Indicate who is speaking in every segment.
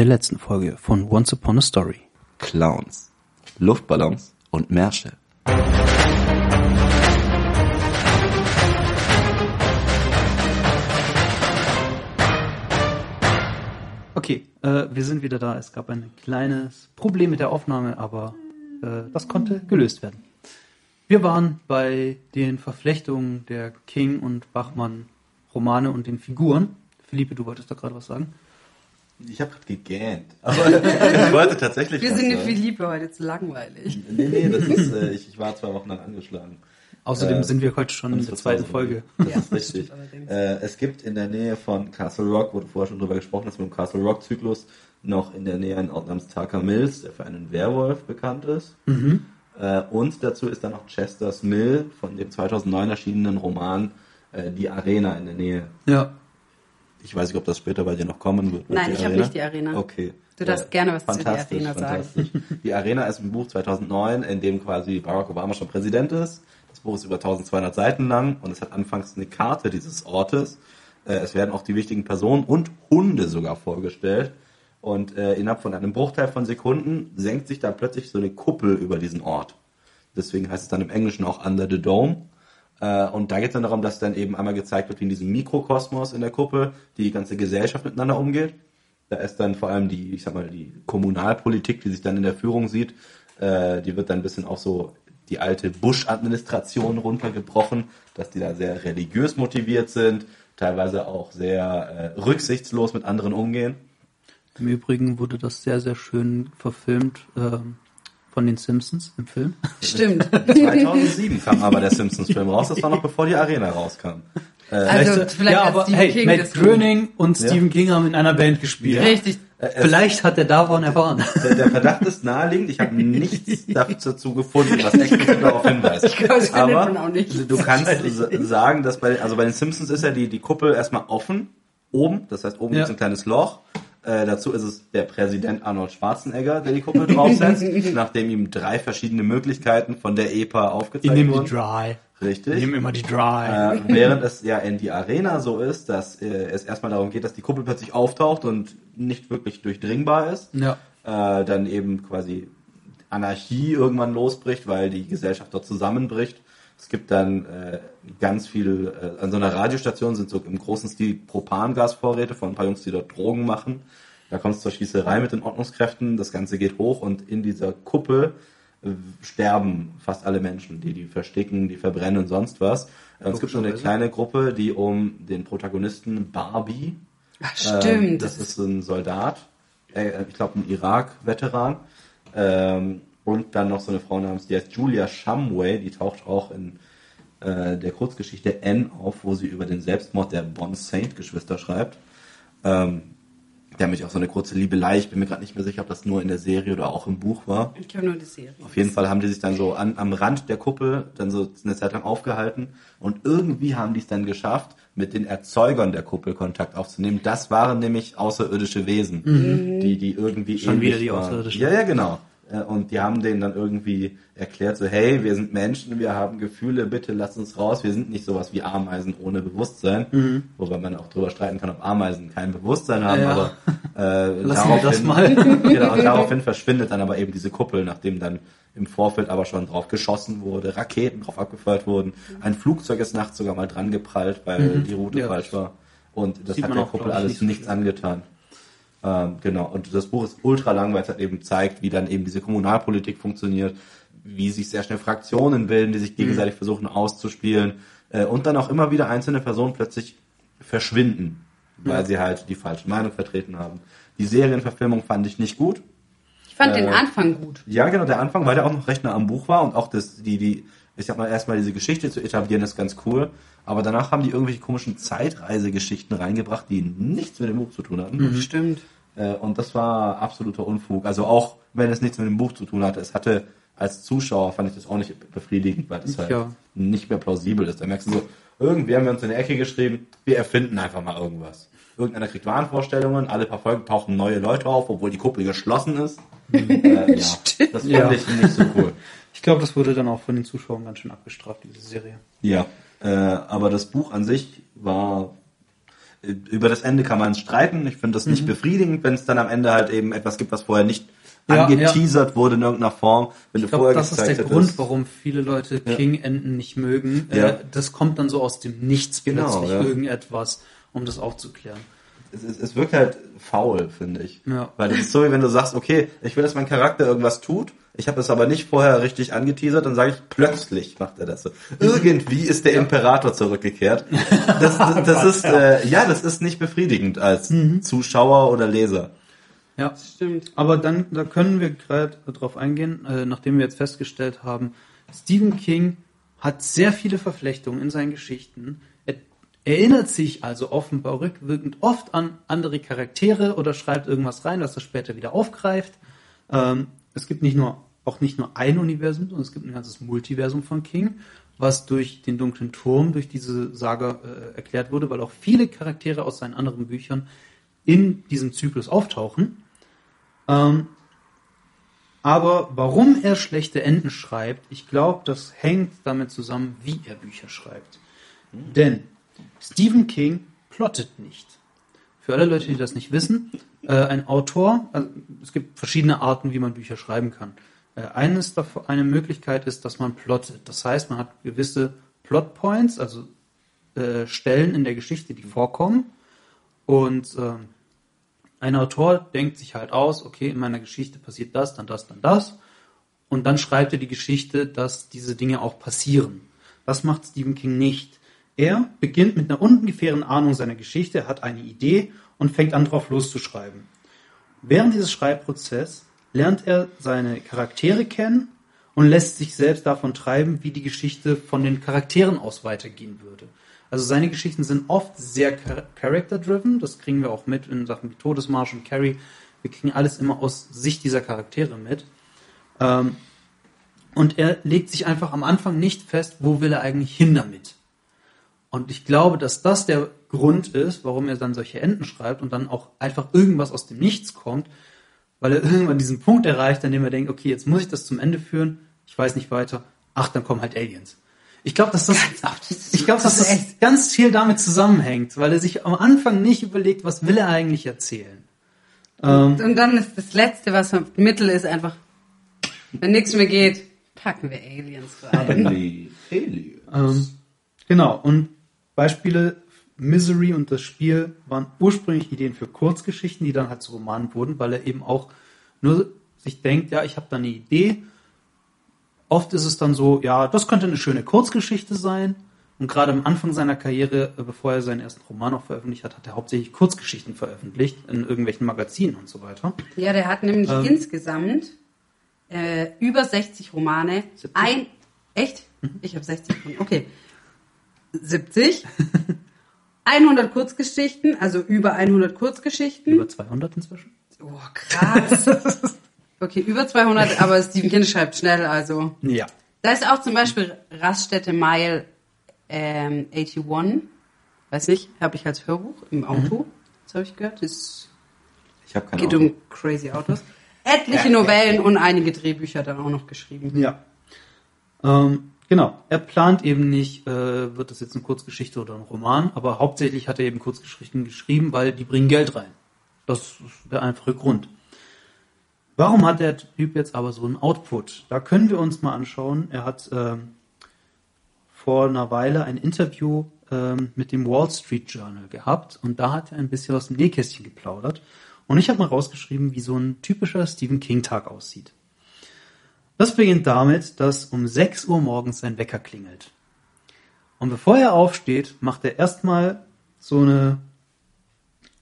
Speaker 1: der letzten Folge von Once Upon a Story.
Speaker 2: Clowns, Luftballons und Märsche.
Speaker 1: Okay, äh, wir sind wieder da. Es gab ein kleines Problem mit der Aufnahme, aber äh, das konnte gelöst werden. Wir waren bei den Verflechtungen der King und Bachmann Romane und den Figuren. Philippe, du wolltest da gerade was sagen?
Speaker 2: Ich habe gerade gegähnt. Aber ich wollte tatsächlich.
Speaker 3: Wir sind in
Speaker 2: sagen.
Speaker 3: Philippe heute zu langweilig.
Speaker 2: Nee, nee, das ist, äh, ich, ich war zwei Wochen lang angeschlagen.
Speaker 1: Außerdem
Speaker 2: Äh,
Speaker 1: sind wir heute schon in der zweiten Folge.
Speaker 2: Das
Speaker 3: Ja,
Speaker 2: ist richtig.
Speaker 3: allerdings.
Speaker 2: Äh, es gibt in der Nähe von Castle Rock, wo du vorher schon drüber gesprochen hast, mit dem Castle Rock Zyklus, noch in der Nähe einen Ort namens Tucker Mills, der für einen Werwolf bekannt ist.
Speaker 1: Mhm.
Speaker 2: Äh, und dazu ist dann noch Chester's Mill von dem 2009 erschienenen Roman äh, Die Arena in der Nähe.
Speaker 1: Ja.
Speaker 2: Ich weiß nicht, ob das später bei dir noch kommen wird.
Speaker 3: Nein, ich habe nicht die Arena.
Speaker 2: Okay.
Speaker 3: Du darfst
Speaker 2: Äh,
Speaker 3: gerne was zu
Speaker 2: fantastisch,
Speaker 3: Arena sagen.
Speaker 2: Die Arena ist ein Buch 2009, in dem quasi Barack Obama schon Präsident ist. Das Buch ist über 1200 Seiten lang und es hat anfangs eine Karte dieses Ortes. Äh, Es werden auch die wichtigen Personen und Hunde sogar vorgestellt. Und äh, innerhalb von einem Bruchteil von Sekunden senkt sich da plötzlich so eine Kuppel über diesen Ort. Deswegen heißt es dann im Englischen auch Under the Dome. Äh, und da geht es dann darum, dass dann eben einmal gezeigt wird, wie in diesem Mikrokosmos in der Kuppel die ganze Gesellschaft miteinander umgeht. Da ist dann vor allem die, ich sag mal, die Kommunalpolitik, die sich dann in der Führung sieht, äh, die wird dann ein bisschen auch so die alte Bush-Administration runtergebrochen, dass die da sehr religiös motiviert sind, teilweise auch sehr äh, rücksichtslos mit anderen umgehen.
Speaker 1: Im Übrigen wurde das sehr, sehr schön verfilmt ähm, von den Simpsons im Film.
Speaker 3: Stimmt.
Speaker 2: 2007 kam aber der Simpsons-Film raus, das war noch bevor die Arena rauskam.
Speaker 3: Also vielleicht
Speaker 1: ja,
Speaker 3: hat
Speaker 1: aber
Speaker 3: Stephen
Speaker 1: hey,
Speaker 3: King
Speaker 1: Matt
Speaker 3: das
Speaker 1: Groening und
Speaker 2: Ja.
Speaker 1: Stephen King haben in einer Band gespielt.
Speaker 3: Richtig.
Speaker 1: Vielleicht hat er davon erfahren.
Speaker 2: Der, der Verdacht ist naheliegend. Ich habe nichts dazu gefunden, was explizit darauf hinweist.
Speaker 3: Ich glaube, das findet
Speaker 2: Aber
Speaker 3: man auch nicht.
Speaker 2: du kannst sa- sagen, dass bei, also bei den Simpsons ist ja die, die Kuppel erstmal offen, oben. Das heißt, oben
Speaker 1: Ja.
Speaker 2: ist ein kleines Loch. Äh, dazu ist es der Präsident Arnold Schwarzenegger, der die Kuppel draufsetzt, nachdem ihm drei verschiedene Möglichkeiten von der EPA
Speaker 1: Ich
Speaker 2: aufgezeigt
Speaker 1: nehme die
Speaker 2: wurden.
Speaker 1: Dry.
Speaker 2: Richtig.
Speaker 1: Ich nehme immer die Dry.
Speaker 2: Äh, während es ja in die Arena so ist, dass äh, es erstmal darum geht, dass die Kuppel plötzlich auftaucht und nicht wirklich durchdringbar ist.
Speaker 1: Ja.
Speaker 2: Äh, dann eben quasi Anarchie irgendwann losbricht, weil die Gesellschaft dort zusammenbricht. Es gibt dann äh, ganz viel, äh, an so einer Radiostation sind so im großen Stil Propangasvorräte von ein paar Jungs, die dort Drogen machen. Da kommt es zur Schießerei mit den Ordnungskräften, das Ganze geht hoch und in dieser Kuppel äh, sterben fast alle Menschen, die die versticken, die verbrennen und sonst was. Äh, und es gibt so eine kleine Gruppe, die um den Protagonisten Barbie,
Speaker 3: Ach,
Speaker 2: ähm,
Speaker 3: stimmt.
Speaker 2: das ist ein Soldat, äh, ich glaube ein Irak-Veteran. Ähm, und dann noch so eine Frau namens, die heißt Julia Shumway, die taucht auch in äh, der Kurzgeschichte N auf, wo sie über den Selbstmord der Bon Saint-Geschwister schreibt. Ähm, die haben mich auch so eine kurze Liebelei, ich bin mir gerade nicht mehr sicher, ob das nur in der Serie oder auch im Buch war.
Speaker 3: ich habe nur die Serie.
Speaker 2: Auf jeden Fall haben die sich dann so an, am Rand der Kuppel dann so eine Zeit lang aufgehalten und irgendwie haben die es dann geschafft, mit den Erzeugern der Kuppel Kontakt aufzunehmen. Das waren nämlich außerirdische Wesen, die, die irgendwie
Speaker 1: Mhm. Schon wieder die
Speaker 2: waren.
Speaker 1: Außerirdischen.
Speaker 2: Ja, ja, genau. Äh, Und die haben denen dann irgendwie erklärt, so, hey, wir sind Menschen, wir haben Gefühle, bitte lasst uns raus. Wir sind nicht sowas wie Ameisen ohne Bewusstsein.
Speaker 1: Mhm.
Speaker 2: Wobei man auch drüber streiten kann, ob Ameisen kein Bewusstsein haben,
Speaker 1: Ja.
Speaker 2: aber äh, daraufhin-
Speaker 1: mal.
Speaker 2: genau, und daraufhin verschwindet dann aber eben diese Kuppel, nachdem dann im Vorfeld aber schon drauf geschossen wurde, Raketen drauf abgefeuert wurden. Ein Flugzeug ist nachts sogar mal dran geprallt, weil die Route
Speaker 1: Mhm. Ja.
Speaker 2: falsch war. Und das
Speaker 1: Sieht
Speaker 2: hat der
Speaker 1: auch,
Speaker 2: Kuppel alles
Speaker 1: nicht so
Speaker 2: nichts angetan. Ähm, genau. Und das Buch ist ultra lang, weil es halt eben zeigt, wie dann eben diese Kommunalpolitik funktioniert, wie sich sehr schnell Fraktionen bilden, die sich gegenseitig versuchen auszuspielen äh, und dann auch immer wieder einzelne Personen plötzlich verschwinden, weil sie halt die falsche Meinung vertreten haben. Die Serienverfilmung fand ich nicht gut.
Speaker 3: Ich fand den
Speaker 2: Äh,
Speaker 3: Anfang gut.
Speaker 2: Ja, genau, der Anfang, weil der auch noch recht nah am Buch war und auch das, die, die, ich sag mal, erstmal diese Geschichte zu etablieren, ist ganz cool. Aber danach haben die irgendwelche komischen Zeitreisegeschichten reingebracht, die nichts mit dem Buch zu tun hatten.
Speaker 3: Stimmt.
Speaker 2: Äh, und das war absoluter Unfug. Also auch wenn es nichts mit dem Buch zu tun hatte, es hatte als Zuschauer fand ich das auch nicht befriedigend, weil das halt
Speaker 1: Ja.
Speaker 2: nicht mehr plausibel ist. Da merkst du so, irgendwie haben wir uns in die Ecke geschrieben, wir erfinden einfach mal irgendwas. Irgendeiner kriegt Wahnvorstellungen, alle paar Folgen tauchen neue Leute auf, obwohl die Kuppel geschlossen ist. äh, ja, das fand
Speaker 1: Ja.
Speaker 2: ich nicht so cool.
Speaker 1: Ich glaube, das wurde dann auch von den Zuschauern ganz schön abgestraft, diese Serie.
Speaker 2: Ja, äh, aber das Buch an sich war Über das Ende kann man streiten. Ich finde das nicht befriedigend, wenn es dann am Ende halt eben etwas gibt, was vorher nicht
Speaker 1: Ja,
Speaker 2: angeteasert wurde in irgendeiner Form. Wenn
Speaker 1: Ich glaube, das ist der
Speaker 2: gezeigt
Speaker 1: Grund,
Speaker 2: hättest-
Speaker 1: warum viele Leute King-Enden nicht mögen.
Speaker 2: Ja.
Speaker 1: Äh, das kommt dann so aus dem Nichts
Speaker 2: Genau,
Speaker 1: plötzlich
Speaker 2: ja.
Speaker 1: irgendetwas, um das aufzuklären.
Speaker 2: es, es, es wirkt halt faul, finde ich.
Speaker 1: Ja.
Speaker 2: Weil das ist so, wie wenn du sagst, okay, ich will, dass mein Charakter irgendwas tut, ich habe es aber nicht vorher richtig angeteasert, dann sage ich, plötzlich macht er das so. Irgendwie ist der Imperator zurückgekehrt. Das, das, das ist, äh, ja, das ist nicht befriedigend als
Speaker 1: Mhm.
Speaker 2: Zuschauer oder Leser.
Speaker 1: Ja.
Speaker 3: Stimmt.
Speaker 1: Aber dann, da können wir gerade drauf eingehen, äh, nachdem wir jetzt festgestellt haben, Stephen King hat sehr viele Verflechtungen in seinen Geschichten. Er erinnert sich also offenbar rückwirkend oft an andere Charaktere oder schreibt irgendwas rein, was er später wieder aufgreift. Ähm, es gibt nicht nur, auch nicht nur ein Universum, sondern es gibt ein ganzes Multiversum von King, was durch den dunklen Turm, durch diese Saga äh, erklärt wurde, weil auch viele Charaktere aus seinen anderen Büchern in diesem Zyklus auftauchen. Ähm, aber warum er schlechte Enden schreibt, ich glaube, das hängt damit zusammen, wie er Bücher schreibt. Denn Stephen King plottet nicht. Für alle Leute, die das nicht wissen, äh, ein Autor, also es gibt verschiedene Arten, wie man Bücher schreiben kann. Äh, eines eine Möglichkeit ist, dass man plottet. Das heißt, man hat gewisse Plotpoints, also äh, Stellen in der Geschichte, die vorkommen. Und ähm, ein Autor denkt sich halt aus, okay, in meiner Geschichte passiert das, dann das, dann das. Und dann schreibt er die Geschichte, dass diese Dinge auch passieren. Das macht Stephen King nicht. Er beginnt mit einer ungefähren Ahnung seiner Geschichte, hat eine Idee und fängt an, drauf loszuschreiben. Während dieses Schreibprozess lernt er seine Charaktere kennen und lässt sich selbst davon treiben, wie die Geschichte von den Charakteren aus weitergehen würde. Also seine Geschichten sind oft sehr char- character-driven, das kriegen wir auch mit in Sachen wie Todesmarsch und Carrie. Wir kriegen alles immer aus Sicht dieser Charaktere mit. Ähm, und er legt sich einfach am Anfang nicht fest, wo will er eigentlich hin damit. Und ich glaube, dass das der Grund ist, warum er dann solche Enden schreibt und dann auch einfach irgendwas aus dem Nichts kommt, weil er irgendwann diesen Punkt erreicht, an dem er denkt, okay, jetzt muss ich das zum Ende führen, ich weiß nicht weiter, ach, dann kommen halt Aliens. Ich glaube, dass das, ich glaube, dass das
Speaker 3: echt.
Speaker 1: ganz viel damit zusammenhängt, weil er sich am Anfang nicht überlegt, was will er eigentlich erzählen. Ähm,
Speaker 3: Und dann ist das Letzte, was im Mittel ist, einfach, wenn nichts mehr geht, packen wir Aliens rein.
Speaker 2: Die Aliens.
Speaker 1: Ähm, genau, und Beispiele Misery und das Spiel waren ursprünglich Ideen für Kurzgeschichten, die dann halt zu Romanen wurden, weil er eben auch nur sich denkt, ja, ich habe da eine Idee. Oft ist es dann so, ja, das könnte eine schöne Kurzgeschichte sein. Und gerade am Anfang seiner Karriere, äh, bevor er seinen ersten Roman auch veröffentlicht hat, hat er hauptsächlich Kurzgeschichten veröffentlicht in irgendwelchen Magazinen und so weiter.
Speaker 3: Ja, der hat nämlich
Speaker 1: Ähm.
Speaker 3: insgesamt äh, über 60 Romane.
Speaker 1: 70?
Speaker 3: Ein, echt?
Speaker 1: Mhm.
Speaker 3: Ich habe 60 gefunden. Okay. 70. 100 Kurzgeschichten, also über 100 Kurzgeschichten.
Speaker 1: Über 200 inzwischen.
Speaker 3: Oh, krass. Okay, über 200, aber Stephen King schreibt schnell, also.
Speaker 1: Ja.
Speaker 3: Da ist auch zum Beispiel Raststätte Mile ähm, 81. Weiß nicht, habe ich als Hörbuch im Auto. Das habe ich gehört. Das
Speaker 2: Ich habe keine
Speaker 3: geht
Speaker 2: Ahnung.
Speaker 3: um crazy Autos. Etliche Novellen und einige Drehbücher dann auch noch geschrieben.
Speaker 1: Ja. Ähm, genau. Er plant eben nicht, äh, wird das jetzt eine Kurzgeschichte oder ein Roman, aber hauptsächlich hat er eben Kurzgeschichten geschrieben, weil die bringen Geld rein. Das ist der einfache Grund. Warum hat der Typ jetzt aber so einen Output? Da können wir uns mal anschauen. Er hat ähm, vor einer Weile ein Interview ähm, mit dem Wall Street Journal gehabt und da hat er ein bisschen aus dem Nähkästchen geplaudert. Und ich habe mal rausgeschrieben, wie so ein typischer Stephen King-Tag aussieht. Das beginnt damit, dass um 6 Uhr morgens sein Wecker klingelt. Und bevor er aufsteht, macht er erstmal so eine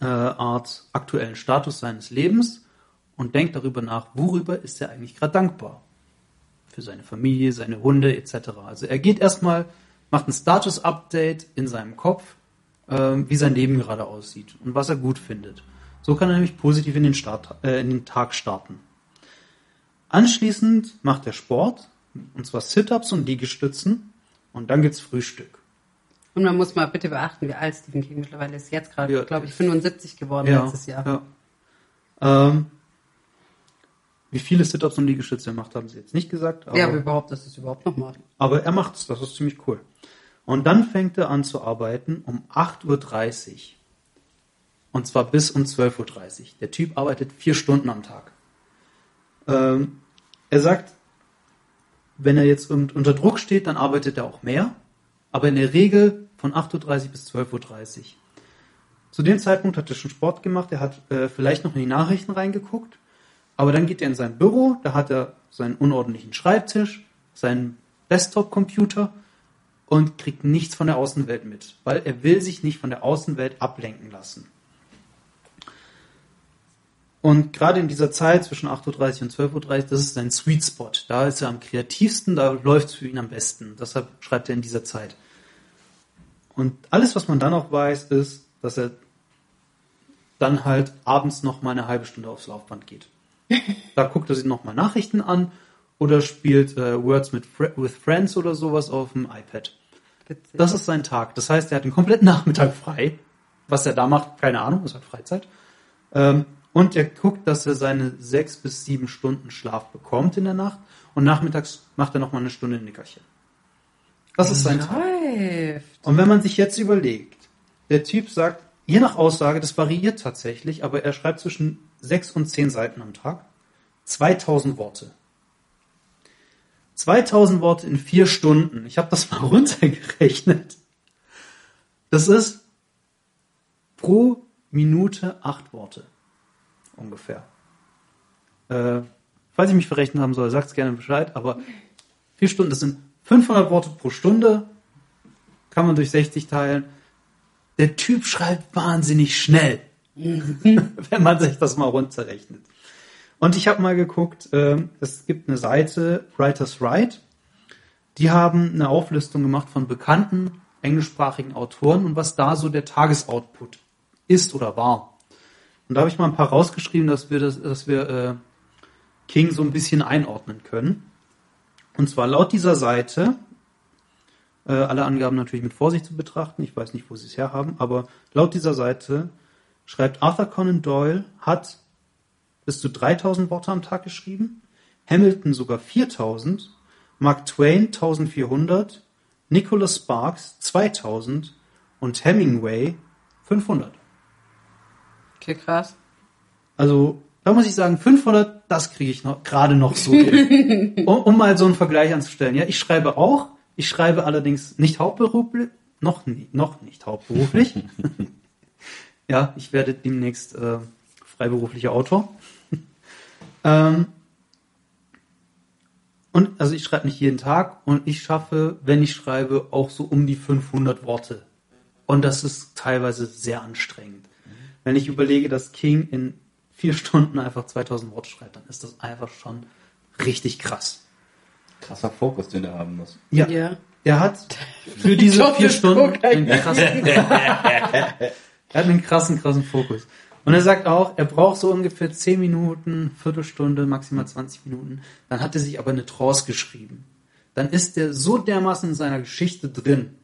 Speaker 1: äh, Art aktuellen Status seines Lebens und denkt darüber nach, worüber ist er eigentlich gerade dankbar. Für seine Familie, seine Hunde etc. Also er geht erstmal, macht ein Status-Update in seinem Kopf, ähm, wie sein Leben gerade aussieht und was er gut findet. So kann er nämlich positiv in den, Start, äh, in den Tag starten. Anschließend macht er Sport, und zwar Sit-Ups und Liegestützen, und dann gibt's Frühstück.
Speaker 3: Und man muss mal bitte beachten, wie alt Stephen King mittlerweile ist. Jetzt gerade,
Speaker 1: Ja.
Speaker 3: glaube ich, 75 geworden letztes Jahr.
Speaker 1: Ja. Ähm, wie viele Sit-Ups und Liegestütze er macht, haben sie jetzt nicht gesagt. Aber,
Speaker 3: Ja, aber überhaupt, das ist überhaupt noch mal.
Speaker 1: aber er macht's, das ist ziemlich cool. Und dann fängt er an zu arbeiten um 8.30 Uhr. Und zwar bis um 12.30 Uhr. Der Typ arbeitet vier Stunden am Tag. Ähm, er sagt, wenn er jetzt un- unter Druck steht, dann arbeitet er auch mehr. Aber in der Regel von 8.30 Uhr bis 12.30 Uhr. Zu dem Zeitpunkt hat er schon Sport gemacht. Er hat äh, vielleicht noch in die Nachrichten reingeguckt. Aber dann geht er in sein Büro. Da hat er seinen unordentlichen Schreibtisch, seinen Desktop-Computer und kriegt nichts von der Außenwelt mit, weil er will sich nicht von der Außenwelt ablenken lassen. Und gerade in dieser Zeit zwischen 8.30 und 12.30 Uhr, das ist sein Sweet Spot. Da ist er am kreativsten, da läuft es für ihn am besten. Deshalb schreibt er in dieser Zeit. Und alles, was man dann auch weiß, ist, dass er dann halt abends noch mal eine halbe Stunde aufs Laufband geht. Da guckt er sich noch mal Nachrichten an oder spielt äh, Words with, Fri- with Friends oder sowas auf dem iPad.
Speaker 3: Witzig.
Speaker 1: Das ist sein Tag. Das heißt, er hat den kompletten Nachmittag frei. Was er da macht, keine Ahnung, ist halt Freizeit. Ähm, und er guckt, dass er seine sechs bis sieben Stunden Schlaf bekommt in der Nacht. Und nachmittags macht er noch mal eine Stunde ein Nickerchen. Das ist sein Tag. Und wenn man sich jetzt überlegt, der Typ sagt, je nach Aussage, das variiert tatsächlich, aber er schreibt zwischen sechs und zehn Seiten am Tag, 2000 Worte. 2000 Worte in vier Stunden. Ich habe das mal runtergerechnet. Das ist pro Minute acht Worte. Ungefähr. Äh, falls ich mich verrechnet haben soll, sagt gerne Bescheid, aber vier Stunden, das sind 500 Worte pro Stunde, kann man durch 60 teilen. Der Typ schreibt wahnsinnig schnell, wenn man sich das mal runterrechnet. Und ich habe mal geguckt, ähm, es gibt eine Seite, Writers Write, die haben eine Auflistung gemacht von bekannten englischsprachigen Autoren und was da so der Tagesoutput ist oder war. Und da habe ich mal ein paar rausgeschrieben, dass wir, das, dass wir äh, King so ein bisschen einordnen können. Und zwar laut dieser Seite, äh, alle Angaben natürlich mit Vorsicht zu betrachten, ich weiß nicht, wo sie es herhaben, aber laut dieser Seite schreibt Arthur Conan Doyle, hat bis zu 3000 Worte am Tag geschrieben, Hamilton sogar 4000, Mark Twain 1400, Nicholas Sparks 2000 und Hemingway 500.
Speaker 3: Okay, krass.
Speaker 1: Also, da muss ich sagen, 500, das kriege ich noch, gerade noch so hin. um, um mal so einen Vergleich anzustellen. Ja, ich schreibe auch, ich schreibe allerdings nicht hauptberuflich, noch, nie, noch nicht hauptberuflich. ja, ich werde demnächst äh, freiberuflicher Autor. ähm, und also ich schreibe nicht jeden Tag und ich schaffe, wenn ich schreibe, auch so um die 500 Worte. Und das ist teilweise sehr anstrengend. Wenn ich überlege, dass King in vier Stunden einfach 2000 Worte schreibt, dann ist das einfach schon richtig krass.
Speaker 2: Krasser Fokus, den er haben muss.
Speaker 1: Ja.
Speaker 3: Ja.
Speaker 1: Er hat für diese
Speaker 3: Doch,
Speaker 1: vier Stunden einen krassen, er hat einen krassen, krassen Fokus. Und er sagt auch, er braucht so ungefähr 10 Minuten, Viertelstunde, maximal 20 Minuten. Dann hat er sich aber eine Trance geschrieben. Dann ist er so dermaßen in seiner Geschichte drin,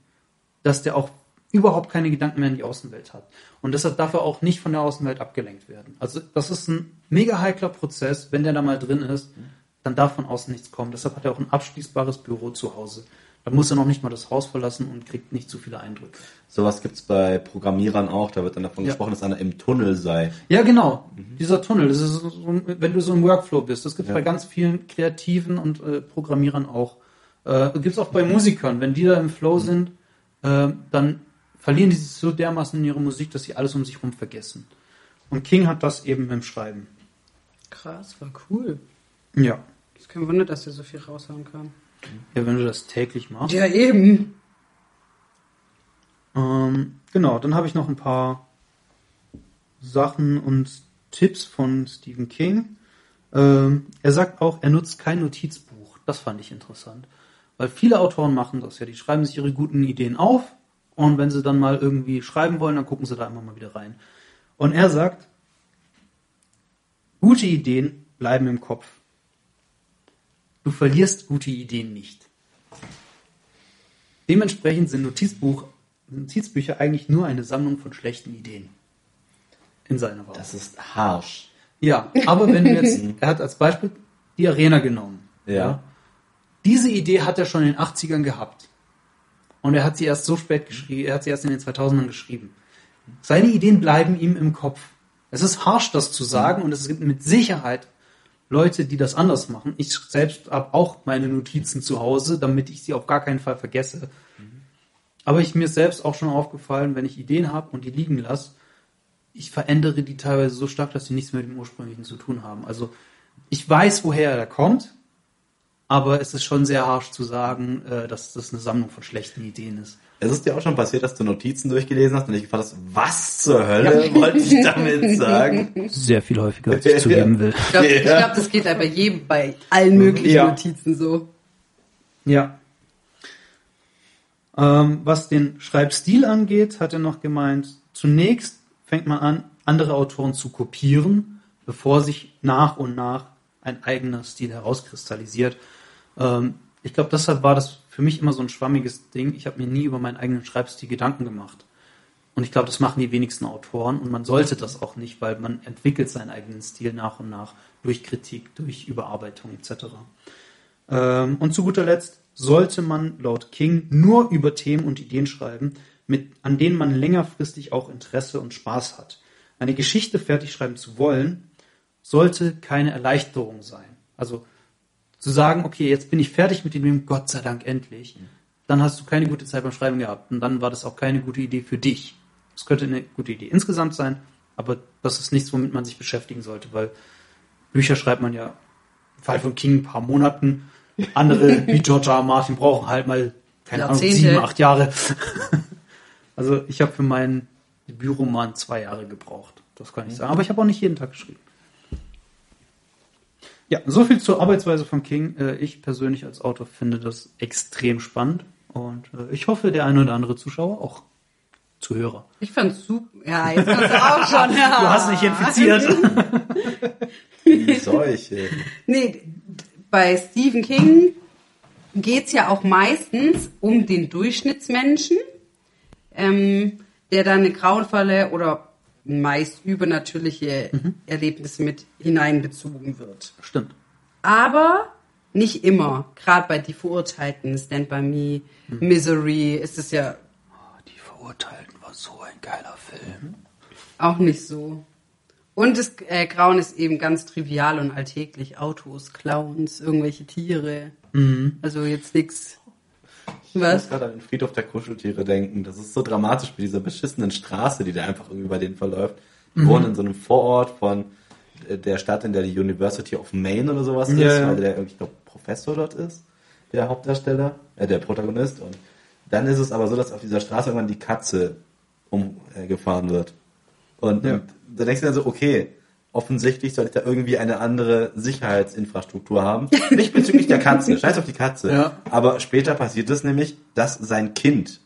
Speaker 1: dass der auch überhaupt keine Gedanken mehr in die Außenwelt hat. Und deshalb darf er auch nicht von der Außenwelt abgelenkt werden. Also das ist ein mega heikler Prozess. Wenn der da mal drin ist, dann darf von außen nichts kommen. Deshalb hat er auch ein abschließbares Büro zu Hause. Da muss er noch nicht mal das Haus verlassen und kriegt nicht zu viele Eindrücke.
Speaker 2: Sowas gibt's bei Programmierern auch. Da wird dann davon
Speaker 1: Ja.
Speaker 2: gesprochen, dass einer im Tunnel sei.
Speaker 1: Ja, genau. Dieser Tunnel, das ist so, wenn du so im Workflow bist. Das gibt es
Speaker 2: Ja.
Speaker 1: bei ganz vielen Kreativen und äh, Programmierern auch. Äh, gibt es auch bei Musikern. Wenn die da im Flow sind, äh, dann verlieren die sich so dermaßen in ihre Musik, dass sie alles um sich herum vergessen. Und King hat das eben beim Schreiben.
Speaker 3: Krass, war cool.
Speaker 1: Ja.
Speaker 3: Ist kein Wunder, dass er so viel raushauen kann.
Speaker 1: Ja, wenn du das täglich machst.
Speaker 3: Ja, eben.
Speaker 1: Ähm, genau, dann habe ich noch ein paar Sachen und Tipps von Stephen King. Ähm, er sagt auch, er nutzt kein Notizbuch. Das fand ich interessant. Weil viele Autoren machen das ja. Die schreiben sich ihre guten Ideen auf und wenn sie dann mal irgendwie schreiben wollen, dann gucken sie da immer mal wieder rein. Und er sagt, gute Ideen bleiben im Kopf. Du verlierst gute Ideen nicht. Dementsprechend sind Notizbuch, Notizbücher eigentlich nur eine Sammlung von schlechten Ideen. In seiner Wahl.
Speaker 2: Das ist harsch.
Speaker 1: Ja, aber wenn du jetzt, er hat als Beispiel die Arena genommen.
Speaker 2: Ja.
Speaker 1: Diese Idee hat er schon in den 80ern gehabt. Und er hat sie erst so spät geschrieben, er hat sie erst in den 2000ern geschrieben. Seine Ideen bleiben ihm im Kopf. Es ist harsch, das zu sagen, und es gibt mit Sicherheit Leute, die das anders machen. Ich selbst habe auch meine Notizen zu Hause, damit ich sie auf gar keinen Fall vergesse. Aber ich mir selbst auch schon aufgefallen, wenn ich Ideen habe und die liegen lasse, ich verändere die teilweise so stark, dass sie nichts mehr mit dem ursprünglichen zu tun haben. Also ich weiß, woher er kommt, aber es ist schon sehr harsch zu sagen, äh, dass das eine Sammlung von schlechten Ideen ist.
Speaker 2: Es ist dir auch schon passiert, dass du Notizen durchgelesen hast und dich gefragt hast, was zur Hölle wollte ich damit sagen?
Speaker 1: Sehr viel häufiger, als ich zugeben will.
Speaker 3: Ich glaube,
Speaker 2: Ja.
Speaker 3: glaub, das geht aber jedem bei allen möglichen
Speaker 2: Ja.
Speaker 3: Notizen so.
Speaker 1: Ja. Ähm, was den Schreibstil angeht, hat er noch gemeint, zunächst fängt man an, andere Autoren zu kopieren, bevor sich nach und nach ein eigener Stil herauskristallisiert. Ähm, ich glaube, deshalb war das für mich immer so ein schwammiges Ding. Ich habe mir nie über meinen eigenen Schreibstil Gedanken gemacht. Und ich glaube, das machen die wenigsten Autoren und man sollte das auch nicht, weil man entwickelt seinen eigenen Stil nach und nach durch Kritik, durch Überarbeitung etc. Ähm, und zu guter Letzt sollte man laut King nur über Themen und Ideen schreiben, mit, an denen man längerfristig auch Interesse und Spaß hat. Eine Geschichte fertig schreiben zu wollen, sollte keine Erleichterung sein. Also zu sagen, okay, jetzt bin ich fertig mit dem, Gott sei Dank endlich, dann hast du keine gute Zeit beim Schreiben gehabt und dann war das auch keine gute Idee für dich. Es könnte eine gute Idee insgesamt sein, aber das ist nichts, womit man sich beschäftigen sollte, weil Bücher schreibt man ja im Fall von King ein paar Monaten. Andere wie George R. R. Martin brauchen halt mal, keine Ahnung,
Speaker 3: Jahrzehnte.
Speaker 1: sieben, acht Jahre. also ich habe für meinen Debütroman zwei Jahre gebraucht. Das kann ich sagen. Aber ich habe auch nicht jeden Tag geschrieben. Ja, so viel zur Arbeitsweise von King. Äh, Ich persönlich als Autor finde das extrem spannend und äh, ich hoffe, der eine oder andere Zuschauer auch Zuhörer.
Speaker 3: Ich fand's super. Ja, jetzt kannst du auch schon. Ja.
Speaker 1: Du hast mich infiziert.
Speaker 2: Die Seuche.
Speaker 3: Nee, bei Stephen King geht's ja auch meistens um den Durchschnittsmenschen, ähm, der dann eine grauenvolle oder meist übernatürliche Erlebnisse mit hineinbezogen wird.
Speaker 1: Stimmt.
Speaker 3: Aber nicht immer. Gerade bei Die Verurteilten, Stand By Me, Misery ist es ja
Speaker 1: Oh, Die Verurteilten war so ein geiler Film.
Speaker 3: auch nicht so. Und das äh, Grauen ist eben ganz trivial und alltäglich. Autos, Clowns, irgendwelche Tiere. Also jetzt nix.
Speaker 2: Ich muss
Speaker 3: Was?
Speaker 2: gerade an den Friedhof der Kuscheltiere denken. Das ist so dramatisch mit dieser beschissenen Straße, die da einfach irgendwie bei denen verläuft. Die wohnen in so einem Vorort von äh, der Stadt, in der die University of Maine oder sowas
Speaker 1: Ja,
Speaker 2: ist,
Speaker 1: ja.
Speaker 2: weil der, glaube, Professor dort ist, der Hauptdarsteller, äh, der Protagonist. Und dann ist es aber so, dass auf dieser Straße irgendwann die Katze umgefahren wird. Und,
Speaker 1: Ja.
Speaker 2: und da denkst du dann so, okay, offensichtlich soll ich da irgendwie eine andere Sicherheitsinfrastruktur haben. Nicht bezüglich der Katze, scheiß auf die Katze.
Speaker 1: Ja.
Speaker 2: Aber später passiert es nämlich, dass sein Kind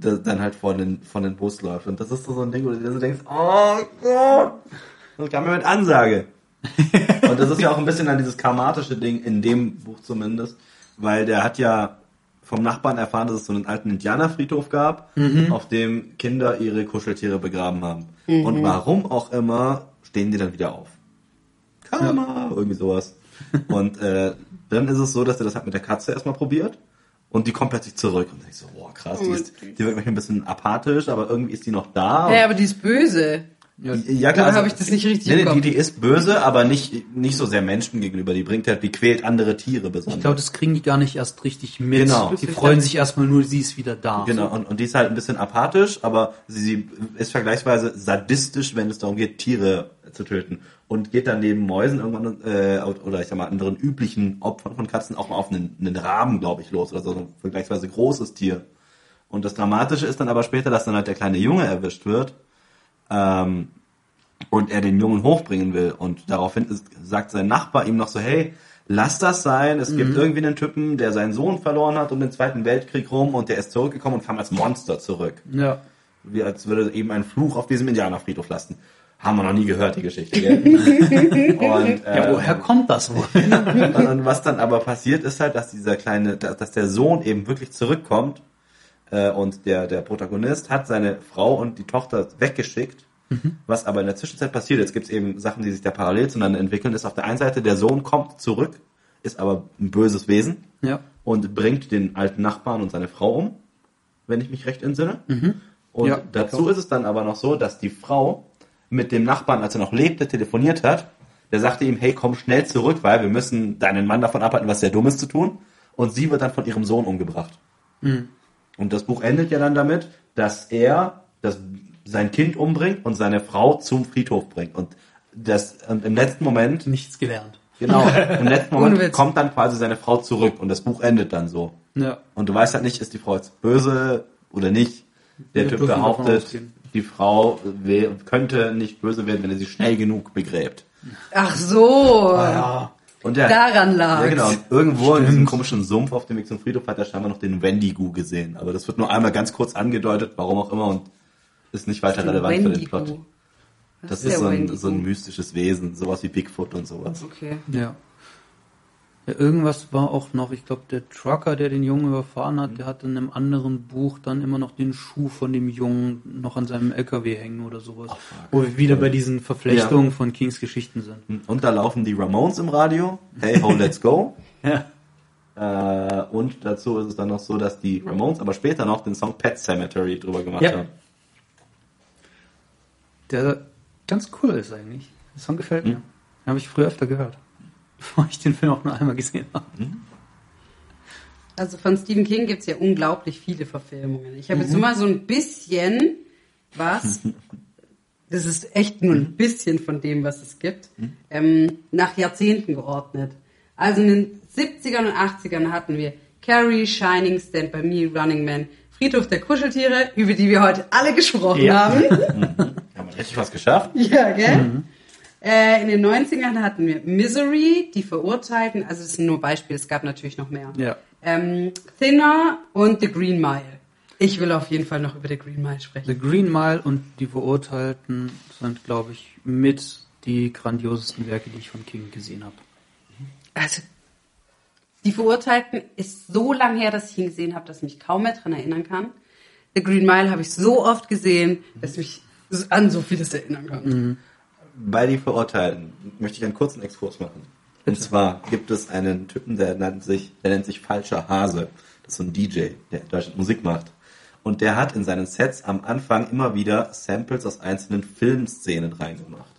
Speaker 2: da- dann halt vor den, vor den Bus läuft. Und das ist so ein Ding, wo du dir so denkst, oh Gott, das kam mir mit Ansage. Und das ist ja auch ein bisschen an dieses karmatische Ding, in dem Buch zumindest, weil der hat ja vom Nachbarn erfahren, dass es so einen alten Indianerfriedhof gab, auf dem Kinder ihre Kuscheltiere begraben haben. Und warum auch immer stehen die dann wieder auf. Karma, irgendwie sowas. Und äh, dann ist es so, dass er das halt mit der Katze erstmal probiert und die kommt plötzlich zurück und ich so, boah krass, die, ist, die wirkt mich ein bisschen apathisch, aber irgendwie ist die noch da.
Speaker 3: Ja, aber die ist böse.
Speaker 1: Ja,
Speaker 2: Ja,
Speaker 3: Oder
Speaker 2: also-
Speaker 3: habe ich das nicht richtig
Speaker 2: Nee, nee, die, die ist böse, aber nicht, nicht so sehr Menschen gegenüber. Die bringt halt, die quält andere Tiere besonders.
Speaker 1: ich glaube, das kriegen die gar nicht erst richtig mit.
Speaker 2: Genau.
Speaker 1: Die freuen sich erstmal nur, sie ist wieder da.
Speaker 2: Genau, und, und die ist halt ein bisschen apathisch, aber sie, sie ist vergleichsweise sadistisch, wenn es darum geht, Tiere zu töten. Und geht dann neben Mäusen irgendwann, äh, oder ich sag mal, anderen üblichen Opfern von Katzen auch mal auf einen, einen Raben, glaube ich, los, oder so ein vergleichsweise großes Tier. Und das Dramatische ist dann aber später, dass dann halt der kleine Junge erwischt wird, ähm, und er den Jungen hochbringen will. Und daraufhin ist, sagt sein Nachbar ihm noch so, hey, lass das sein. Es gibt irgendwie einen Typen, der seinen Sohn verloren hat um den Zweiten Weltkrieg rum und der ist zurückgekommen und kam als Monster zurück.
Speaker 1: Ja.
Speaker 2: Wie als würde eben ein Fluch auf diesem Indianerfriedhof lasten. Haben wir noch nie gehört, die Geschichte, gell? und, äh,
Speaker 1: Ja, woher kommt das wohl?
Speaker 2: und, was dann aber passiert ist halt, dass dieser kleine, dass, der Sohn eben wirklich zurückkommt äh, und der, der Protagonist hat seine Frau und die Tochter weggeschickt. Was aber in der Zwischenzeit passiert, jetzt gibt es eben Sachen, die sich da parallel zueinander entwickeln, ist auf der einen Seite, der Sohn kommt zurück, ist aber ein böses Wesen
Speaker 1: Ja.
Speaker 2: und bringt den alten Nachbarn und seine Frau um, wenn ich mich recht entsinne. Und
Speaker 1: Ja,
Speaker 2: dazu ist es dann aber noch so, dass die Frau mit dem Nachbarn, als er noch lebte, telefoniert hat. Der sagte ihm, hey, komm schnell zurück, weil wir müssen deinen Mann davon abhalten, was sehr Dummes zu tun. Und sie wird dann von ihrem Sohn umgebracht. Und das Buch endet ja dann damit, dass er das, sein Kind umbringt und seine Frau zum Friedhof bringt. Und das und im letzten Moment,
Speaker 1: Nichts gelernt.
Speaker 2: genau, im letzten Moment kommt dann quasi seine Frau zurück und das Buch endet dann so.
Speaker 1: Ja.
Speaker 2: Und du weißt halt nicht, ist die Frau jetzt böse oder nicht. Der
Speaker 1: Wir
Speaker 2: Typ behauptet. Die Frau könnte nicht böse werden, wenn er sie schnell genug begräbt.
Speaker 3: Ach so.
Speaker 1: Ja.
Speaker 2: Und der,
Speaker 3: Daran lag's.
Speaker 2: Ja, genau. Und irgendwo in diesem komischen Sumpf auf dem Weg zum Friedhof hat er scheinbar noch den Wendigo gesehen. Aber das wird nur einmal ganz kurz angedeutet, warum auch immer, und ist nicht weiter relevant für den
Speaker 3: Wendigo.
Speaker 2: Plot. Das
Speaker 3: der
Speaker 2: ist so ein,
Speaker 3: Wendigo?
Speaker 2: so ein mystisches Wesen, sowas wie Bigfoot und sowas.
Speaker 3: Okay.
Speaker 1: Ja. Ja, irgendwas war auch noch, ich glaube, der Trucker, der den Jungen überfahren hat, der hat in einem anderen Buch dann immer noch den Schuh von dem Jungen noch an seinem LKW hängen oder sowas. Wo wir wieder bei diesen Verflechtungen von Kings Geschichten sind.
Speaker 2: Und da laufen die Ramones im Radio. Hey ho, let's go.
Speaker 1: Ja.
Speaker 2: Äh, und dazu ist es dann noch so, dass die Ramones aber später noch den Song Pet Cemetery drüber gemacht
Speaker 1: Ja.
Speaker 2: haben.
Speaker 1: Der ganz cool ist eigentlich. Der Song gefällt mir. Den habe ich früher öfter gehört. Bevor ich den Film auch nur einmal gesehen habe.
Speaker 3: Also von Stephen King gibt's ja unglaublich viele Verfilmungen. Ich habe jetzt nur mal so ein bisschen was, das ist echt nur ein bisschen von dem, was es gibt, ähm, nach Jahrzehnten geordnet. Also in den 70ern und 80ern hatten wir Carrie, Shining, Stand By Me, Running Man, Friedhof der Kuscheltiere, über die wir heute alle gesprochen
Speaker 1: Ja.
Speaker 3: haben.
Speaker 2: Haben wir richtig was geschafft?
Speaker 3: Ja, gell? Äh, in den 90ern hatten wir Misery, die Verurteilten, also das sind nur Beispiele, es gab natürlich noch mehr.
Speaker 1: Ja.
Speaker 3: Ähm, Thinner und The Green Mile. Ich will auf jeden Fall noch über The Green Mile sprechen.
Speaker 1: The Green Mile und die Verurteilten sind, glaube ich, mit die grandiosesten Werke, die ich von King gesehen habe.
Speaker 3: Also, die Verurteilten ist so lang her, dass ich ihn gesehen habe, dass ich mich kaum mehr dran erinnern kann. The Green Mile habe ich so oft gesehen, dass ich mich an so vieles erinnern kann.
Speaker 2: Bei die Verurteilten möchte ich einen kurzen Exkurs machen. Und zwar gibt es einen Typen, der nennt sich, der nennt sich Falscher Hase. Das ist so ein DJ, der in Deutschland Musik macht. Und der hat in seinen Sets am Anfang immer wieder Samples aus einzelnen Filmszenen reingemacht.